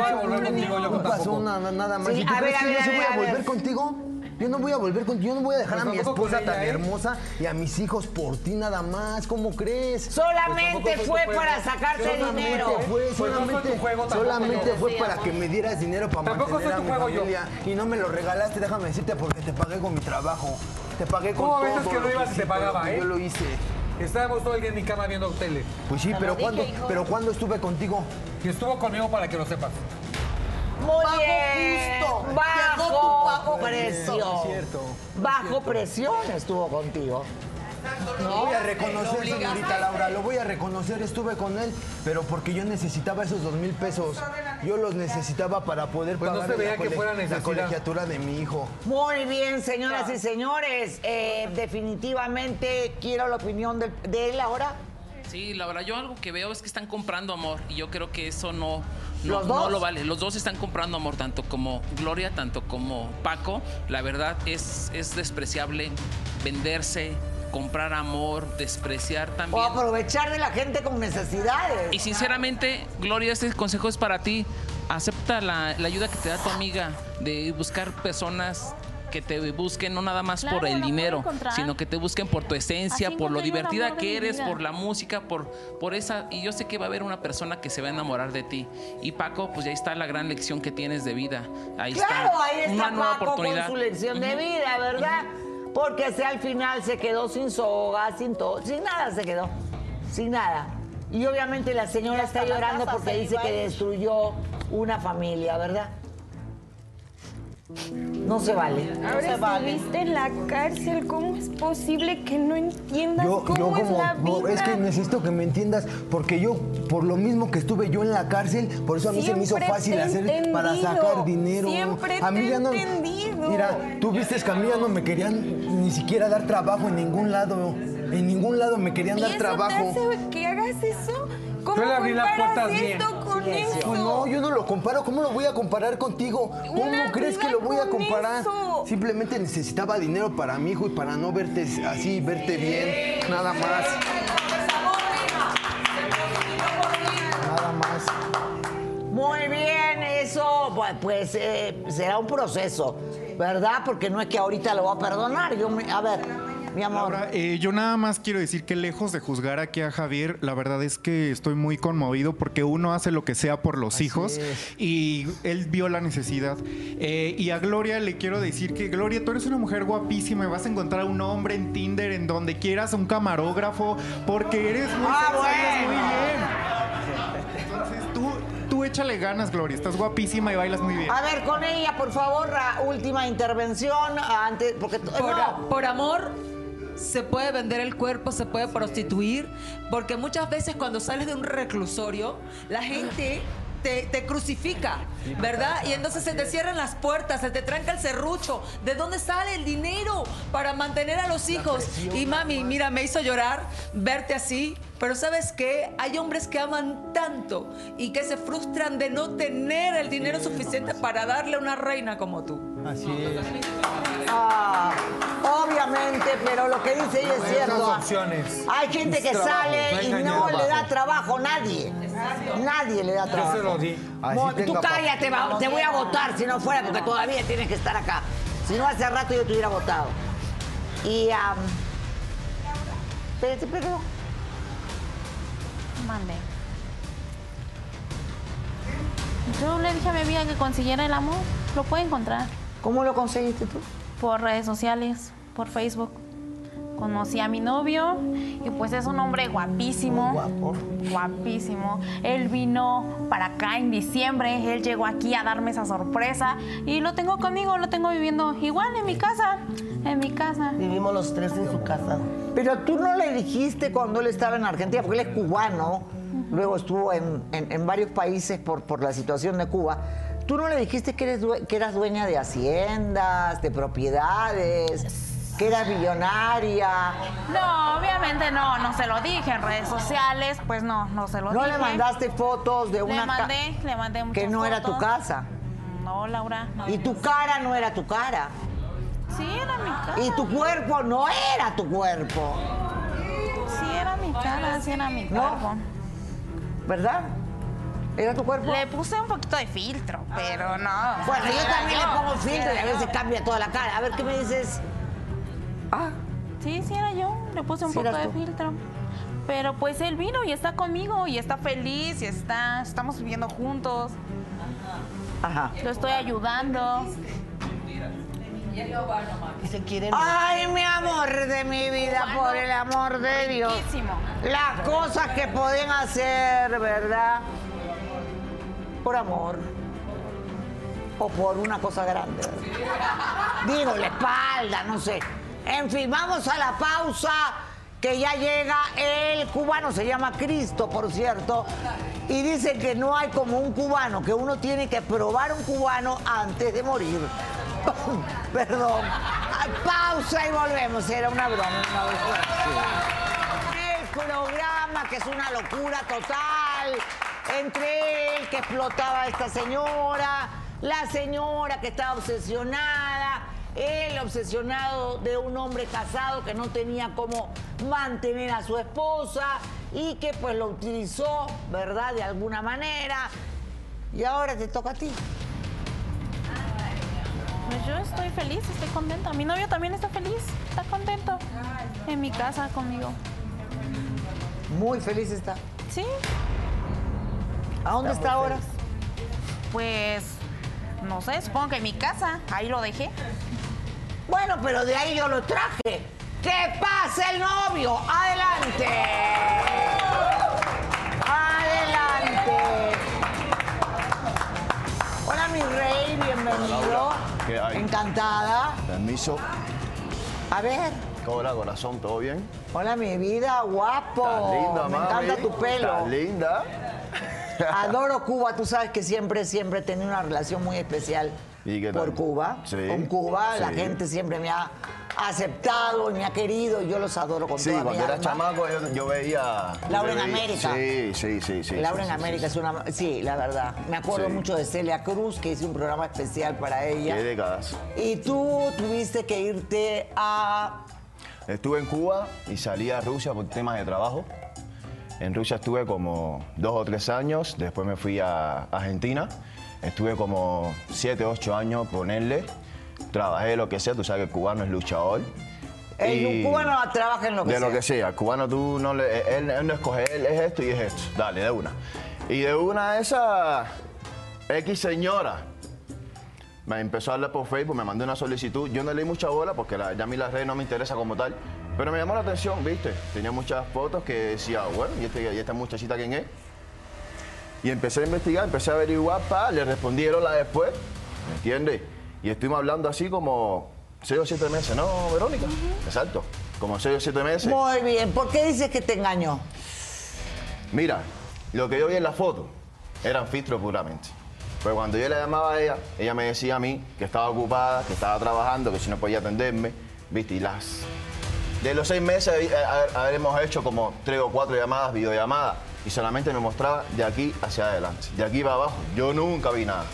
No pasó nada, nada más. Sí, ¿Y tú a crees ver, que a yo ver, voy a a ver. volver contigo? Yo no voy a volver contigo, yo no voy a dejar Pues a mi esposa con ella, tan ¿eh? hermosa y a mis hijos por ti nada más. ¿Cómo crees? Solamente Pues tampoco fue para sacarte Solamente dinero. fue, Pues no fue solamente, tu juego, solamente fue para que me dieras dinero para Tampoco mantener fue a tu mi juego, yo. familia. Y no me lo regalaste, déjame decirte, porque te pagué con mi trabajo. Te pagué con todo. veces que no lo ibas y te pagaba, ¿eh? Yo lo hice. Estábamos todo el día en mi cama viendo tele. Pues sí, pero dije, ¿cuándo, hijo. pero ¿cuándo estuve contigo? Y estuvo conmigo para que lo sepas. Muy Pago bien. justo. Llegó tu Bajo pago presión. No cierto. Bajo presión estuvo contigo. Lo voy a reconocer, señorita Laura, lo voy a reconocer, estuve con él, pero porque yo necesitaba esos dos mil pesos. Yo los necesitaba para poder Pues no pagar se veía la, que cole- fuera la necesidad. colegiatura de mi hijo. Muy bien, señoras y señores. Eh, definitivamente quiero la opinión del- de, él ahora. Sí, la verdad, yo algo que veo es que están comprando amor y yo creo que eso no, no, ¿Los no lo vale. Los dos están comprando amor, tanto como Gloria, tanto como Paco. La verdad es, es despreciable venderse, comprar amor, despreciar O también. aprovechar de la gente con necesidades. Y sinceramente, Gloria, este consejo es para ti. Acepta la, la ayuda que te da tu amiga de buscar personas que te busquen no nada más Claro, por el dinero, sino que te busquen por tu esencia, Así por lo divertida que eres, por la música, por, por esa. Y yo sé que va a haber una persona que se va a enamorar de ti. Y Paco, pues ya está la gran lección que tienes de vida. Ahí Claro, está. ahí está una nueva Paco oportunidad. con su lección de vida, ¿verdad? Porque si al final se quedó sin soga, sin todo, sin nada se quedó, sin nada. Y obviamente la señora está llorando porque se dice que destruyó una familia, ¿verdad? No se vale. Ahora se vale. estuviste en la cárcel. ¿Cómo es posible que no entiendas Yo, cómo yo es como, la no, vida? es que necesito que me entiendas, porque yo, por lo mismo que estuve yo en la cárcel, por eso a mí se me hizo fácil hacer para sacar dinero. Siempre a mí te ya no, entendido. Mira, tú viste que a mí ya no me querían ni siquiera dar trabajo en ningún lado, en ningún lado me querían ¿Y dar eso trabajo. te hace que hagas eso? ¿Cómo Yo le abrí las puertas bien. esto con eso? No, yo no lo comparo. ¿Cómo lo voy a comparar contigo? ¿Cómo Una crees que lo voy a comparar? eso. Simplemente necesitaba dinero para mi hijo y para no verte así, verte bien. Nada más. Nada más. Muy bien, eso pues, pues, eh, será un proceso, ¿verdad? Porque no es que ahorita lo va a perdonar. Yo me- a ver, mi amor. Laura, eh, yo nada más quiero decir que lejos de juzgar aquí a Javier, la verdad es que estoy muy conmovido porque uno hace lo que sea por los hijos y él vio la necesidad. Eh, y a Gloria le quiero decir que Gloria, tú eres una mujer guapísima y vas a encontrar un hombre en Tinder, en donde quieras, un camarógrafo, porque eres muy Ah, bueno. muy bien. Entonces tú, tú échale ganas, Gloria, estás guapísima y bailas muy bien. A ver, con ella, por favor, la última intervención antes, porque Por, no. por amor se puede vender el cuerpo, se puede prostituir, porque muchas veces cuando sales de un reclusorio, la gente te, te crucifica, ¿verdad? Y entonces se te cierran las puertas, se te tranca el serrucho. ¿De dónde sale el dinero para mantener a los hijos? Y mami, mira, me hizo llorar verte así. Pero ¿sabes qué? Hay hombres que aman tanto y que se frustran de no tener el dinero suficiente para darle a una reina como tú. Así es. Ah, obviamente, pero lo que dice ella es cierto. opciones. Hay gente que Trabajo, sale no y no le da trabajo. nadie. Nadie le da Yo trabajo. se lo di. Así Mo- Tú tenga va- te voy a votar si no fuera, porque todavía tienes que estar acá. Si no, hace rato yo te hubiera votado. Y. am, espérate, pero. Mande. Yo le dije a mi amiga que consiguiera el amor. Lo puede encontrar. ¿Cómo lo conseguiste tú? Por redes sociales, por Facebook. Conocí a mi novio y pues es un hombre guapísimo. Guapísimo. Él vino para acá en diciembre. Él llegó aquí a darme esa sorpresa y lo tengo conmigo, lo tengo viviendo igual en mi casa. En mi casa. Vivimos los tres en su casa. Pero tú no le dijiste cuando él estaba en Argentina, porque él es cubano, luego estuvo en, en- en varios países por, por la situación de Cuba. ¿Tú no le dijiste que, eres due- que eras dueña de haciendas, de propiedades, que eras millonaria? No, obviamente no, no se lo dije en redes sociales, pues no, no se lo ¿No dije. le mandaste fotos de una Le ca- mandé, le mandé muchas que no era tu casa? No, Laura. no. Y tu cara no era tu cara. Sí, era mi cara. Y tu cuerpo no era tu cuerpo. Sí, era mi cara, sí era mi ¿No? cuerpo. ¿Verdad? ¿Era tu cuerpo? Le puse un poquito de filtro, pero no. Bueno, yo Era también yo, le pongo filtro y era a veces cambia toda la cara. A ver, ¿qué me dices? Ah, Sí, sí era yo. Le puse un Sí poco de tú. filtro. Pero pues él vino y está conmigo y está feliz y está, estamos viviendo juntos. ajá. Lo estoy ayudando. Y se quieren. Ay, mi amor de mi vida, por el amor de Dios. Riquísimo. Las cosas que pueden hacer, ¿verdad? Por amor. O por una cosa grande. Digo, la espalda, no sé. En fin, vamos a la pausa. Que ya llega el cubano, se llama Cristo, por cierto. Y dice que no hay como un cubano, que uno tiene que probar un cubano antes de morir. Perdón. Pausa y volvemos. Era una broma. Una. El programa que es una locura total. Entre él que explotaba a esta señora, la señora que estaba obsesionada, él obsesionado de un hombre casado que no tenía cómo mantener a su esposa y que pues lo utilizó, ¿verdad? De alguna manera. Y ahora te toca a ti. Pues yo estoy feliz, estoy contenta. Mi novio también está feliz, está contento. En mi casa conmigo. Muy feliz está. Sí. ¿A dónde está ahora? Pues no sé, supongo que en mi casa. Ahí lo dejé. Bueno, pero de ahí yo lo traje. ¡Que pase el novio! ¡Adelante! ¡Adelante! Hola, mi rey, bienvenido. ¿Qué hay? Encantada. Permiso. A ver. Hola, corazón, ¿todo bien? Hola, mi vida, guapo. ¿Estás linda, Me mami? encanta tu pelo. ¿Estás linda? Adoro Cuba. Tú sabes que siempre, siempre he tenido una relación muy especial ¿Y qué por? Cuba. Sí, Con Cuba, la sí. gente siempre me ha aceptado y me ha querido y yo los adoro con Sí, toda mi cuando era alma. chamaco yo, yo veía... Laura en América. Sí, sí, sí. sí Laura sí, en sí, América sí. es una... Sí, la verdad. Me acuerdo Sí. mucho de Celia Cruz, que hice un programa especial para ella. Qué décadas. Y tú tuviste que irte a... Estuve en Cuba y salí a Rusia por temas de trabajo. En Rusia estuve como dos o tres años, después me fui a Argentina. Estuve como siete, ocho años, ponerle. Trabajé lo que sea, tú sabes que el cubano es luchador. El Y cubano trabaja en lo que de sea. lo que sea. El cubano tú no le. Él, él no escoge, él es esto y es esto. Dale, de una. Y de una esa X señora me empezó a hablar por Facebook, me mandó una solicitud. Yo no leí mucha bola porque la, ya a mí las redes no me interesa como tal. Pero me llamó la atención, ¿viste? Tenía muchas fotos que decía, bueno, ¿y, este- y esta muchachita quién es? Y empecé a investigar, empecé a averiguar, pa, le respondieron la después, ¿me entiendes? Y estuvimos hablando así como seis o siete meses, ¿no, Verónica? Exacto, como seis o siete meses. Muy bien. ¿Por qué dices que te engañó? Mira, lo que yo vi en la foto eran filtros puramente. Pues cuando yo le llamaba a ella, ella me decía a mí que estaba ocupada, que estaba trabajando, que si no podía atenderme, ¿viste? Y las... De los seis meses eh, habremos hecho como tres o cuatro llamadas, videollamadas, y solamente me mostraba de aquí hacia adelante, de aquí para abajo. Yo nunca vi nada.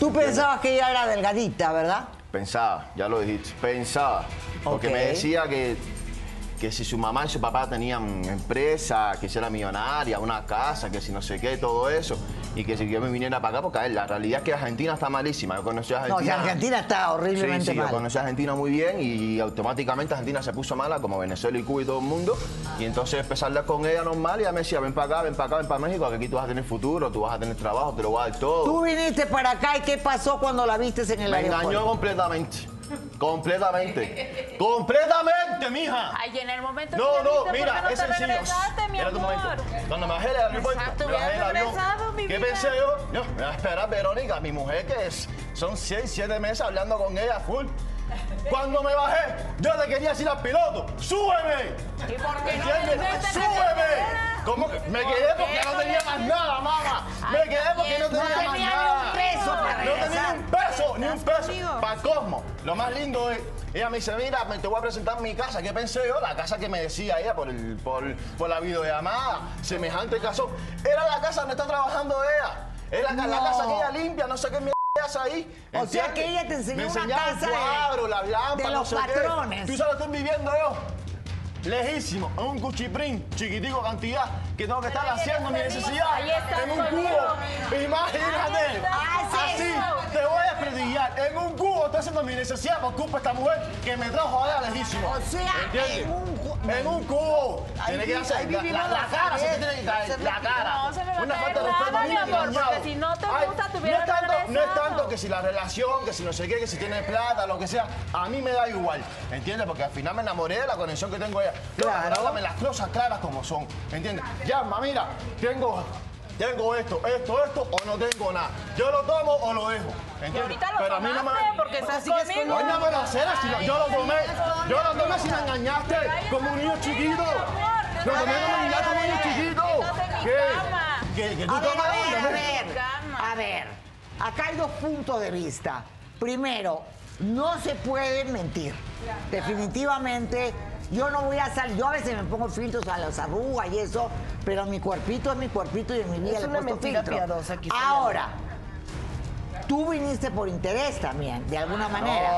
Tú pensabas que ella era delgadita, ¿verdad? Pensaba, ya lo dijiste, pensaba. Porque me decía que, que si su mamá y su papá tenían empresa, que si era millonaria, una casa, que si no sé qué, todo eso. Y que si yo me viniera para acá, porque a ver, la realidad es que Argentina está malísima. Yo conocí a No, Argentina. que Argentina está horriblemente sí, sí, mal. yo conocí a Argentina muy bien y automáticamente Argentina se puso mala, como Venezuela y Cuba y todo el mundo. Y entonces empecé a hablar con ella normal y ella me decía, ven para acá, ven para acá, ven para México, que aquí tú vas a tener futuro, tú vas a tener trabajo, te lo voy a dar todo. Tú viniste para acá y ¿qué pasó cuando la viste en el Me aeropuerto? engañó completamente. Completamente. ¡Completamente, mija! Ay, en el momento No, que no, mira, ¿por qué no es sencillo. mi Espérate un momento. Cuando me bajé del aeropuerto, Exacto, me bajé del hubieras avión. regresado, mi ¿Qué vida. pensé yo? Yo, me va a esperar Verónica, mi mujer, que es, son 6, 7 meses hablando con ella full. Cuando me bajé, yo le quería decir al piloto, ¡súbeme! ¿Y por qué no ¿Entiendes? que ¡Súbeme! ¿Cómo que? Me quedé porque no tenía más nada, mamá. Me quedé porque no no tenía más nada. No tenía un peso, ni un peso. Para Cosmo. Lo más lindo es, ella me dice, mira, me- te voy a presentar mi casa. ¿Qué pensé yo? La casa que me decía ella por, el, por, por la videollamada, semejante caso. Era la casa donde está trabajando ella. Es la, casa que ella limpia, no sé qué mierda ahí. O sea, que ella te enseñó Me una casa de- no los sé qué. patrones. ¿Tú sabes estoy viviendo yo? Lejísimo, en un cuchiprín, chiquitico cantidad, que tengo que estar haciendo mi necesidad en un cubo. Imagínate. Así te voy a desprestigiar. En un cubo estoy haciendo mi necesidad por culpa de esta mujer que me trajo allá lejísimo. O sea, en un En un cubo. Tiene que hacer la, la- cara, se tiene que caer, la cara. Una falta de respeto a mí, porque si no te gusta, es tanto, no es tanto que si la relación, que si no sé qué, que si tiene plata, lo que sea, a mí me da igual, ¿entiendes? Porque al final me enamoré de la conexión que tengo ella. Claro. Háblame las cosas claras como son, ¿entiendes? Llama, mira, tengo, tengo esto, esto, esto, o no tengo nada. Yo lo tomo o lo dejo, ¿entiendes? ahorita lo Pero a mí no me... porque estás conmigo. Oye, pero hacer si lo- yo lo tomé, yo lo tomé si me engañaste, como un niño chiquito. Lo tomé como un niño como un niño chiquito. ¿Qué? ¿Que, que tú A ver, tomas a ver, a ver, a ver. Acá hay dos puntos de vista. Primero, no se puede mentir. Definitivamente, yo no voy a salir. Yo a veces me pongo filtros a las arrugas y eso, pero mi cuerpito es mi cuerpito y en mi vida Es le una filtro. piadosa Ahora, tú viniste por interés también, de alguna manera.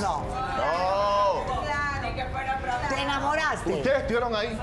No. No. ¿Te enamoraste? Ustedes estuvieron ahí.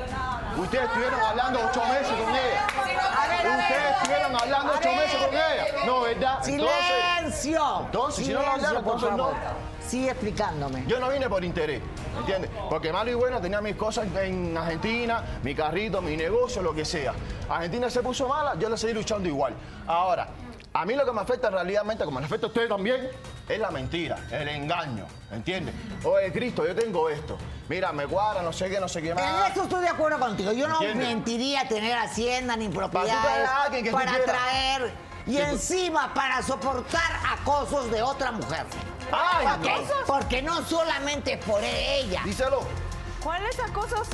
Ustedes estuvieron hablando ocho meses con ella. A ver, a ver. Ustedes estuvieron hablando ocho meses con ella. No, ¿verdad? ¡Silencio! Entonces, si no lo hablaron, por entonces no. Sigue explicándome. Yo no vine por interés, ¿entiendes? Porque malo y bueno tenía mis cosas en Argentina, mi carrito, mi negocio, lo que sea. Argentina se puso mala, yo la seguí luchando igual. Ahora, a mí lo que me afecta realmente, como me afecta a ustedes también, es la mentira, el engaño, ¿entiendes? Oye, Cristo, yo tengo esto. Mira, me cuadra, no sé qué, no sé qué En más. eso estoy de acuerdo contigo. Yo no mentiría tener hacienda ni Para propiedades tú traer a alguien que para traer y tú- encima para soportar acosos de otra mujer. Ay, porque, no. porque no solamente por ella. Díselo, ¿Cuáles acosos?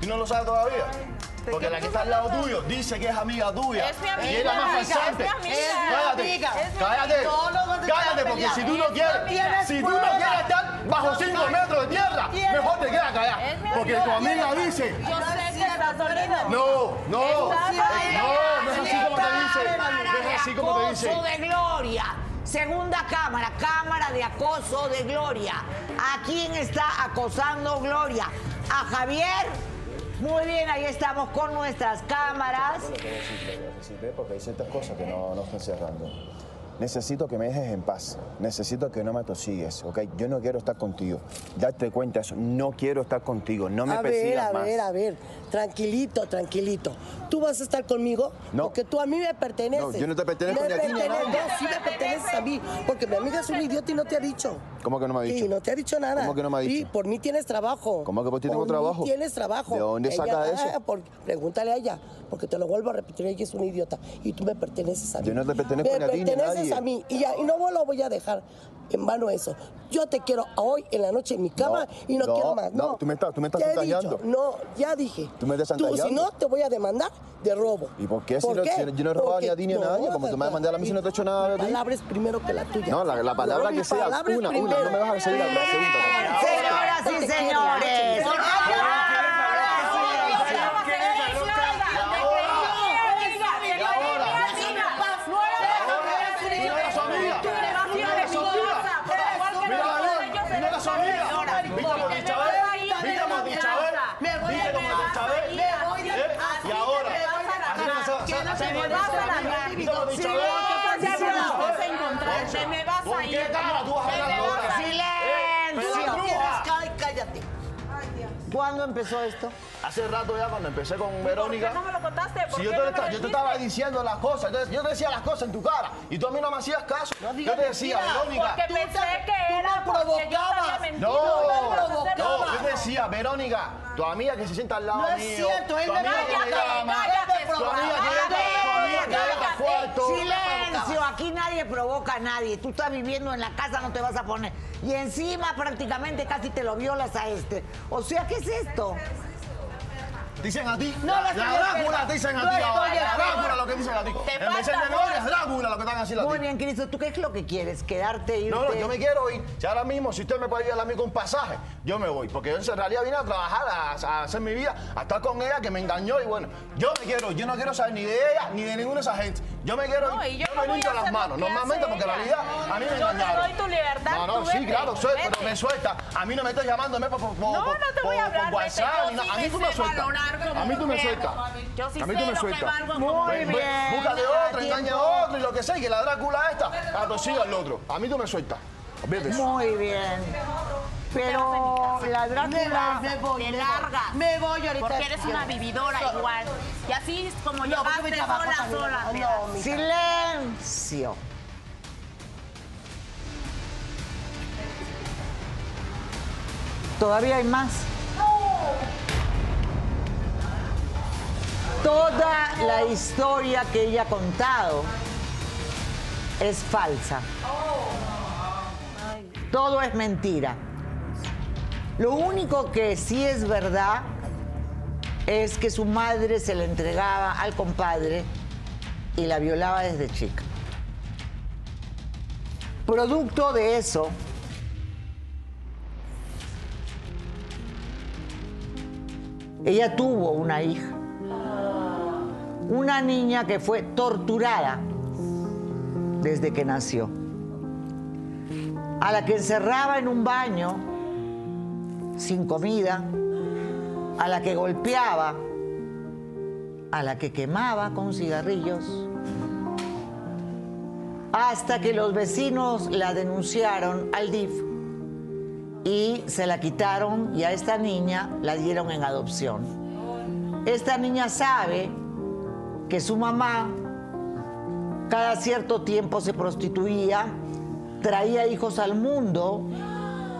¿tú no lo sabes todavía? Porque qué la que está al lado tuyo dice que es amiga tuya. Es mi amiga, Y es la más amiga, es mi amiga. Cállate, Es mi cállate. Cállate, porque si tú no quieres, Es mi amiga. si tú no quieres estar, bajo 5 metros de tierra, mejor te quedas callada. Porque tu amiga dice. Yo sé que estás dolido. No, no, no, no es así como te dice. Así como te dice. Acoso de Gloria. Segunda cámara, cámara de acoso de Gloria. ¿A quién está acosando Gloria? ¿A Javier? Muy bien, ahí estamos con nuestras cámaras. porque hay ciertas cosas que no, no están cerrando. Necesito que me dejes en paz. Necesito que no me atosigues, ¿ok? Yo no quiero estar contigo. Date cuenta eso. No quiero estar contigo. No me a ver, persigas a más. ver, a ver, tranquilito, tranquilito. ¿Tú vas a estar conmigo? No. Porque tú a mí me perteneces. No, yo no te pertenezco Me ni a ti ni a nadie. No, sí me perteneces a mí. Porque mi amiga es un idiota y no te ha dicho. ¿Cómo que no me ha dicho? Sí, no te ha dicho nada. ¿Cómo que no me ha Sí, dicho? por mí tienes trabajo. ¿Cómo que por ti tengo trabajo? tienes trabajo. ¿De dónde Ella- sacas eso? ah, por- pregúntale a ella. Porque te lo vuelvo a repetir, ella es un idiota. Y tú me perteneces a mí. Yo no te pertenezco me ni a ti ni a perteneces nadie. a mí. Y, ya, y no lo voy a dejar en vano eso. Yo te quiero hoy en la noche en mi cama No, y no, no, quiero más. no, No, tú me estás- tú me estás Ya he chantajeando. dicho, no, ya dije. Tú me estás Tú, si no, te voy a demandar de robo. ¿Y por qué? Si ¿Por no- qué? si yo no he robado ni a ti ni a nadie, como tú me vas a mandar a mí si no te he hecho nada a Mi ti. palabra es primero que la tuya. No, la, la palabra que sea, palabra una, una, no me vas a seguir la segunda. Señoras y señores. ¿Cuándo empezó esto? Hace rato ya cuando empecé con Verónica. no me lo contaste? ¿Por Si yo qué te, no me lo yo te estaba diciendo las cosas, entonces yo te decía las cosas en tu cara y tú a mí no me hacías caso. yo te decía, Verónica. Porque pensé que era porque yo te había mentido. No, No, no, yo te decía, Verónica, tu amiga que se sienta al lado No es mío. cierto, él me que me llama. Tu amiga que que entra al cuarto. Silencio, aquí nadie provoca a nadie. Tú estás viviendo en la casa, no te vas a poner. Y encima prácticamente casi te lo violas a este. O sea, ¿qué es esto? Dicen a ti, No, la, Drácula te dicen a ti ahora. La. Drácula lo que dicen a ti. En vez de Gloria es. Drácula lo que están haciendo a ti. Muy bien, Cristo, ¿tú qué es lo que quieres? ¿Quedarte, irte? No, no, yo me quiero ir. Si ahora mismo, si usted me puede ayudar a mí con un pasaje, yo me voy. Porque yo en realidad vine a trabajar, a, hacer mi vida, a estar con ella que me engañó. Y bueno, yo me quiero. Yo no quiero saber ni de ella ni de ninguna de esa gente. Yo me quiero ir. No, y yo no me limpio las manos. Normalmente, porque la realidad, a mí me Yo te engañaron. doy tu libertad, No, no, sí, claro, pero me suelta. A mí no me estés llamándome por, por, por, No, no te voy a por- por hablar, vete. WhatsApp. A mí tú me sueltas. A mí tú me sueltas. Yo sí a mí sé tú me lo que sueltas. Muy bien. Búscate otro, engaña a otro y lo que sea, y que la Drácula esta atosiga al otro. A mí tú me sueltas. Muy bien. Pero la Drácula... Me voy, Te me voy. largas. Me voy ahorita. Porque eres una vividora igual. Y así es como No, llegaste me trabajo sola, sola. No. Silencio. Todavía hay más. Toda la historia que ella ha contado es falsa. Todo es mentira. Lo único que sí es verdad es que su madre se le entregaba al compadre y la violaba desde chica. Producto de eso, ella tuvo una hija, una niña que fue torturada desde que nació, a la que encerraba en un baño sin comida, a la que golpeaba, a la que quemaba con cigarrillos, hasta que los vecinos la denunciaron al DIF y se la quitaron y a esta niña la dieron en adopción. Esta niña sabe que su mamá cada cierto tiempo se prostituía, traía hijos al mundo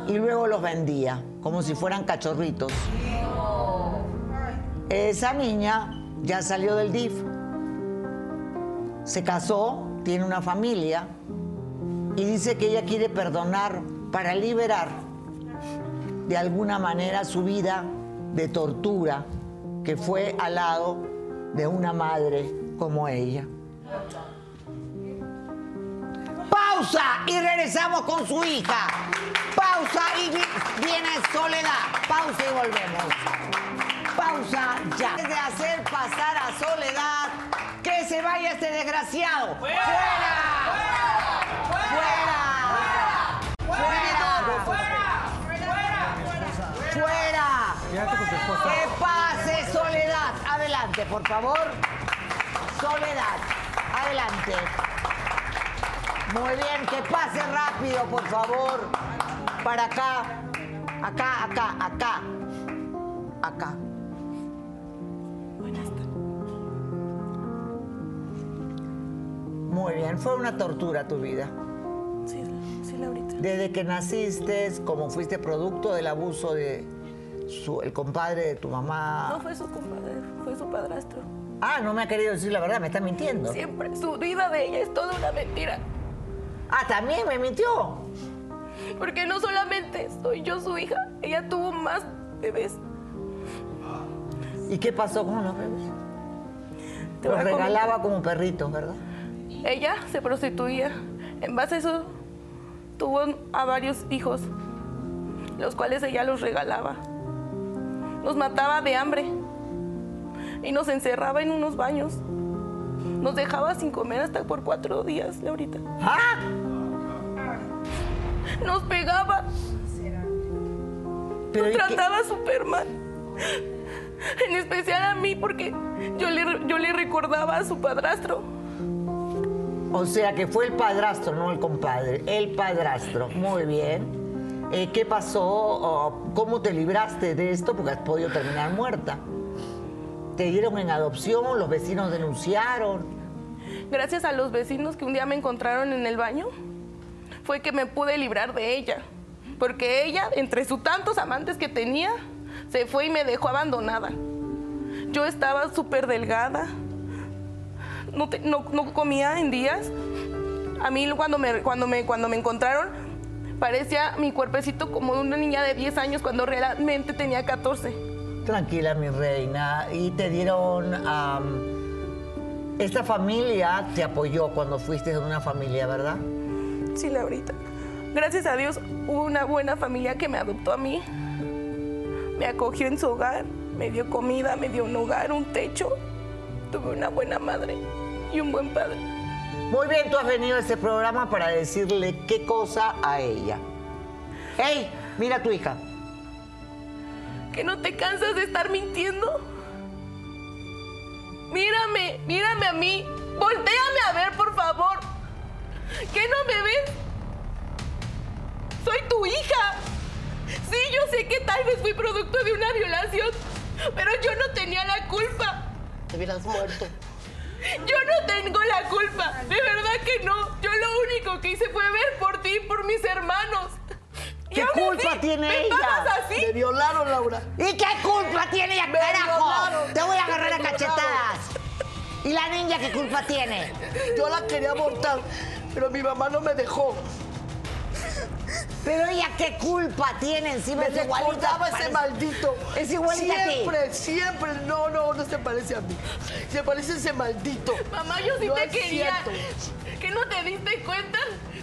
y luego los vendía como si fueran cachorritos. Esa niña ya salió del DIF, se casó, tiene una familia y dice que ella quiere perdonar para liberar de alguna manera su vida de tortura que fue al lado de una madre como ella. Pausa y regresamos con su hija. Pausa y vi- viene Soledad. Pausa y volvemos. Pausa ya. De hacer pasar a Soledad que se vaya este desgraciado. Quédate con tu esposa. Que pase Soledad. Adelante, por favor. Soledad, adelante. Muy bien, que pase rápido, por favor. Para acá. Acá, acá, acá. Acá. Muy bien, fue una tortura tu vida. Sí, sí, Laurita. Desde que naciste, como fuiste producto del abuso de su- el compadre de tu mamá. No fue su compadre, fue su padrastro. Ah, no me ha querido decir la verdad, me está mintiendo. Siempre, su vida de ella es toda una mentira. Ah, también me mintió. Porque no solamente soy yo su hija, ella tuvo más bebés. ¿Y qué pasó con los bebés? Te Los regalaba como perritos, ¿verdad? Ella se prostituía. En base a eso, tuvo a varios hijos, los cuales ella los regalaba. Nos mataba de hambre y nos encerraba en unos baños. Nos dejaba sin comer hasta por cuatro días, Laurita. ¡Ah! Nos pegaba. Pero nos trataba súper mal. En especial a mí, porque yo le, yo le recordaba a su padrastro. O sea que fue el padrastro, no el compadre. El padrastro. Muy bien. Eh, ¿Qué pasó? Oh, ¿Cómo te libraste de esto? Porque has podido terminar muerta. ¿Te dieron en adopción? ¿Los vecinos denunciaron? Gracias a los vecinos que un día me encontraron en el baño, fue que me pude librar de ella. Porque ella, entre sus tantos amantes que tenía, se fue y me dejó abandonada. Yo estaba súper delgada, no, te- no- no comía en días. A mí cuando me, cuando, me, cuando me encontraron, parecía mi cuerpecito como de una niña de 10 años cuando realmente tenía 14. Tranquila, mi reina. Y te dieron... esta familia te apoyó cuando fuiste de una familia, ¿verdad? Sí, Laurita. Gracias a Dios hubo una buena familia que me adoptó a mí. Me acogió en su hogar, me dio comida, me dio un hogar, un techo. Tuve una buena madre y un buen padre. Muy bien, tú has venido a este programa para decirle qué cosa a ella. ¡Ey! Mira a tu hija. ¿Que no te cansas de estar mintiendo? Mírame, mírame a mí. Voltéame a ver, por favor. ¿Qué no me ves? Soy tu hija. Sí, yo sé que tal vez fui producto de una violación, pero yo no tenía la culpa. Te hubieras muerto. Yo no tengo la culpa, de verdad que no. Yo lo único que hice fue ver por ti y por mis hermanos. ¿Qué culpa así, tiene ¿me ella? así? Me violaron, Laura. ¿Y qué culpa tiene ella, Me carajo? violaron. Te voy a agarrar a cachetadas. ¿Y la niña qué culpa tiene? Yo la quería abortar, pero mi mamá no me dejó. Pero ella qué culpa tiene encima Me es igualita. ese maldito. Es igualita a ti. Siempre, siempre. No, no, no se parece a mí. Se parece a ese maldito. Mamá, yo sí No te quería. cierto. ¿Que no te diste cuenta?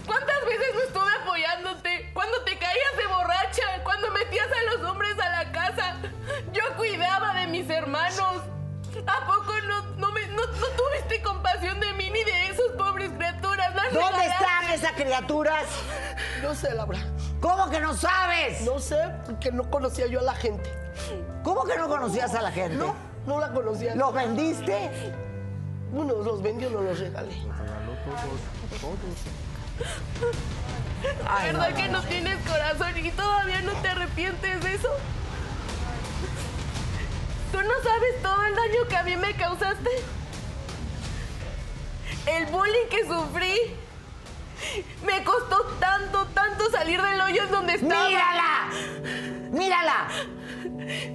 ¿Cuántas veces no estuve apoyándote? Cuando te caías de borracha, cuando metías a los hombres a la casa. Yo cuidaba de mis hermanos. ¿A poco no, no, tuviste compasión de mí ni de esos pobres criaturas? Las ¿Dónde regalaste. están esas criaturas? No sé, Laura. ¿Cómo que no sabes? No sé, porque no conocía yo a la gente. ¿Cómo que no conocías a la gente? No, no la conocía. ¿Los vendiste? Uno los vendió, no los regalé. Ay, ¿Verdad no, que no tienes corazón y todavía no te arrepientes de eso? ¿Tú no sabes todo el daño que a mí me causaste? El bullying que sufrí. Me costó tanto, tanto salir del hoyo en donde estaba. ¡Mírala! ¡Mírala!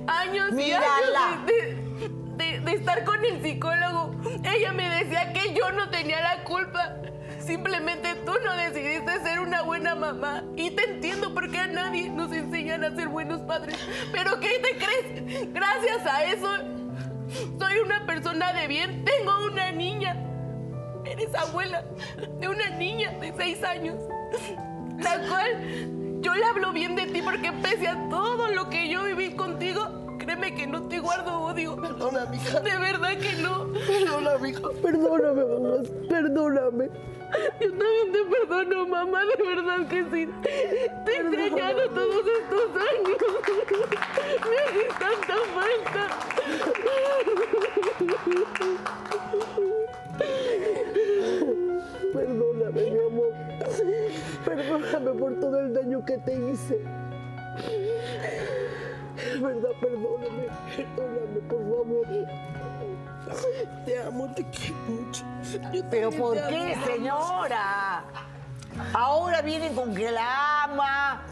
Años y Mírala. años de, de- de estar con el psicólogo. Ella me decía que yo no tenía la culpa. Simplemente tú no decidiste ser una buena mamá. Y te entiendo porque a nadie nos enseñan a ser buenos padres. Pero ¿qué te crees? Gracias a eso soy una persona de bien. Tengo una niña. Eres abuela de una niña de seis años, la cual yo le hablo bien de ti porque pese a todo lo que yo viví contigo, créeme que no te guardo odio. Perdona, mija. De verdad que no. Perdona, mija. Perdóname, mamá. Perdóname. Yo también te perdono, mamá, de verdad que sí. Te he extrañado todos estos años. Me haces tanta falta. Perdóname, mi amor. Perdóname por todo el daño que te hice. Verdad, perdóname. Perdóname, por favor. Te amo, te quiero mucho. Yo ¿Pero por qué, amo. señora? Ahora vienen con que la ama.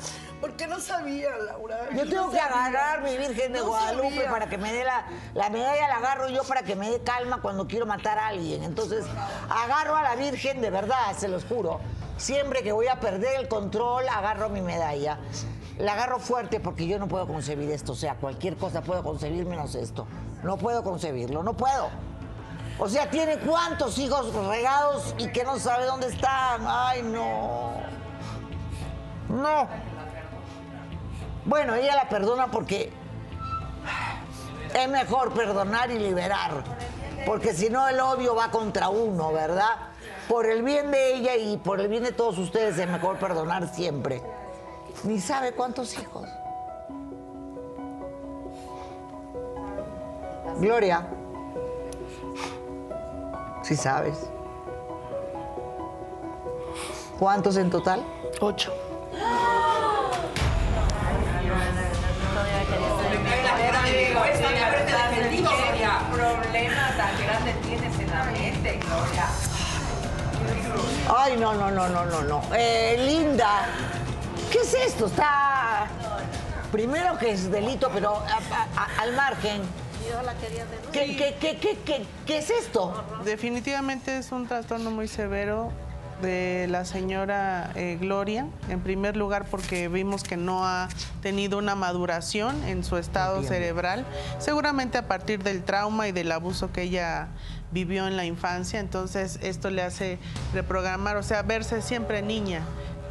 Porque no sabía, Laura. Yo tengo no que agarrar mi Virgen de No Guadalupe sabía. para que me dé la, la medalla, la agarro yo para que me dé calma cuando quiero matar a alguien. Entonces, agarro a la Virgen de verdad, se los juro. Siempre que voy a perder el control, agarro mi medalla. La agarro fuerte porque yo no puedo concebir esto. O sea, cualquier cosa puedo concebir menos esto. No puedo concebirlo, no puedo. O sea, tiene cuántos hijos regados y que no sabe dónde están. Ay, no. No. Bueno, ella la perdona porque es mejor perdonar y liberar. Porque si no, el odio va contra uno, ¿verdad? Por el bien de ella y por el bien de todos ustedes es mejor perdonar siempre. Ni sabe cuántos hijos. Gloria. Sí sabes. ¿Cuántos en total? Ocho. ¿Qué problema tan grande tienes en la mente, Gloria? Ay, no, no, no, no, no, no. Eh, Linda, ¿qué es esto? Está. Primero que es delito, pero a- a- al margen. ¿Qué, qué, qué, qué, qué- qué es esto? Definitivamente es un trastorno muy severo de la señora eh, Gloria, en primer lugar porque vimos que no ha tenido una maduración en su estado Entiendo. cerebral, seguramente a partir del trauma y del abuso que ella vivió en la infancia, entonces esto le hace reprogramar, o sea, verse siempre niña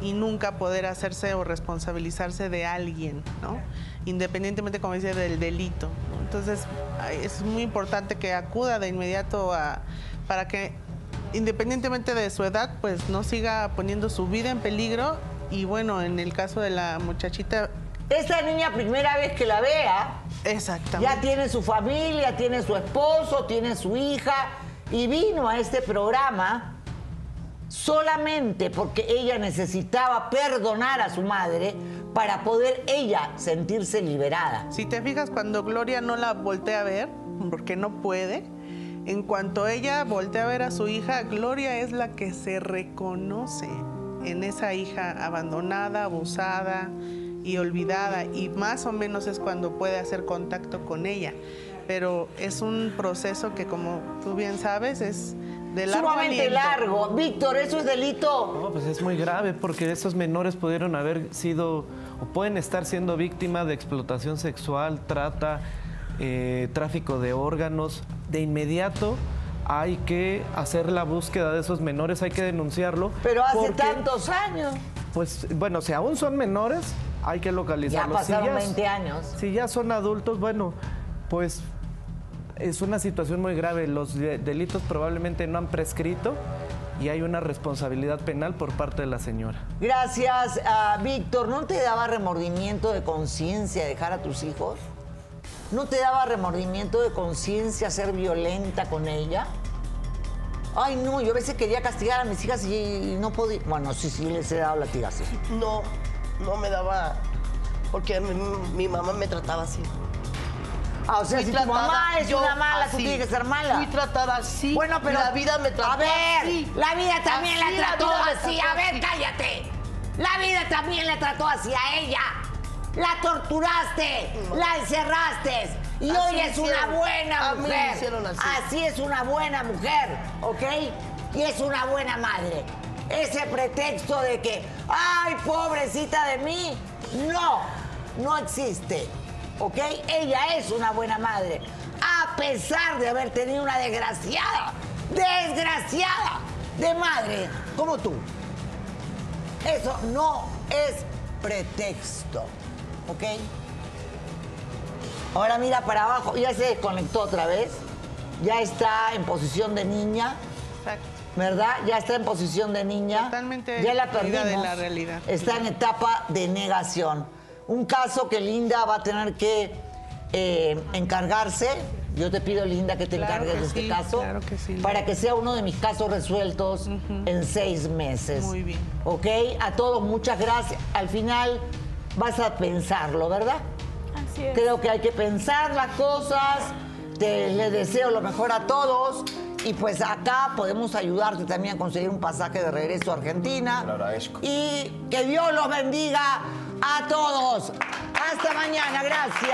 y nunca poder hacerse o responsabilizarse de alguien, ¿no? Independientemente, como dice, del delito. Entonces, es muy importante que acuda de inmediato a, para que, independientemente de su edad, pues no siga poniendo su vida en peligro. Y bueno, en el caso de la muchachita... Esta niña, primera vez que la vea, Exactamente. ya tiene su familia, tiene su esposo, tiene su hija y vino a este programa solamente porque ella necesitaba perdonar a su madre para poder ella sentirse liberada. Si te fijas, cuando Gloria no la voltea a ver, porque no puede, en cuanto ella voltea a ver a su hija, Gloria es la que se reconoce en esa hija abandonada, abusada y olvidada. Y más o menos es cuando puede hacer contacto con ella. Pero es un proceso que, como tú bien sabes, es de largo Sumamente aliento. largo. Víctor, ¿eso es delito? No, pues es muy grave porque esos menores pudieron haber sido o pueden estar siendo víctimas de explotación sexual, trata, eh, tráfico de órganos. De inmediato hay que hacer la búsqueda de esos menores, hay que denunciarlo. Pero hace porque, tantos años. Pues bueno, si aún son menores, hay que localizarlos. Ya pasaron si 20 años. Si ya son adultos, bueno, pues es una situación muy grave. Los de- delitos probablemente no han prescrito y hay una responsabilidad penal por parte de la señora. Gracias, ah, Víctor. ¿No te daba remordimiento de conciencia dejar a tus hijos? ¿No te daba remordimiento de conciencia ser violenta con ella? Ay, no, yo a veces quería castigar a mis hijas y no podía. Bueno, sí, sí, les he dado latigazos. No, no me daba. Porque mi, mi mamá me trataba así. Ah, o sea, Fui si tu mamá tratada es una mala, tú así. tienes que ser mala. Fui tratada así. Bueno, pero. la vida me trató A ver, así. la vida también Así la trató así. trató A ver, cállate. La vida también la trató así a ella. La torturaste, la encerraste. Y Así hoy es una buena A mujer. así. así es una buena mujer, ¿ok? Y es una buena madre. Ese pretexto de que, ay, pobrecita de mí, no, no existe, ¿ok? Ella es una buena madre, a pesar de haber tenido una desgraciada, desgraciada de madre como tú. Eso no es pretexto, ¿ok? Ahora mira para abajo, ya se desconectó otra vez, ya está en posición de niña, Exacto. ¿verdad? Ya está en posición de niña. Totalmente ya la perdimos. de la realidad. Está en etapa de negación. Un caso que Linda va a tener que eh, encargarse. Yo te pido, Linda, que te Claro encargues que de este sí, caso claro que sí. para que sea uno de mis casos resueltos en seis meses. Muy bien. ¿Ok? A todos, muchas gracias. Al final vas a pensarlo, ¿verdad? Así es. Creo que hay que pensar las cosas. Te le deseo lo mejor a todos. Y pues acá podemos ayudarte también a conseguir un pasaje de regreso a Argentina. Te lo agradezco. Y que Dios los bendiga a todos. Hasta mañana. Gracias.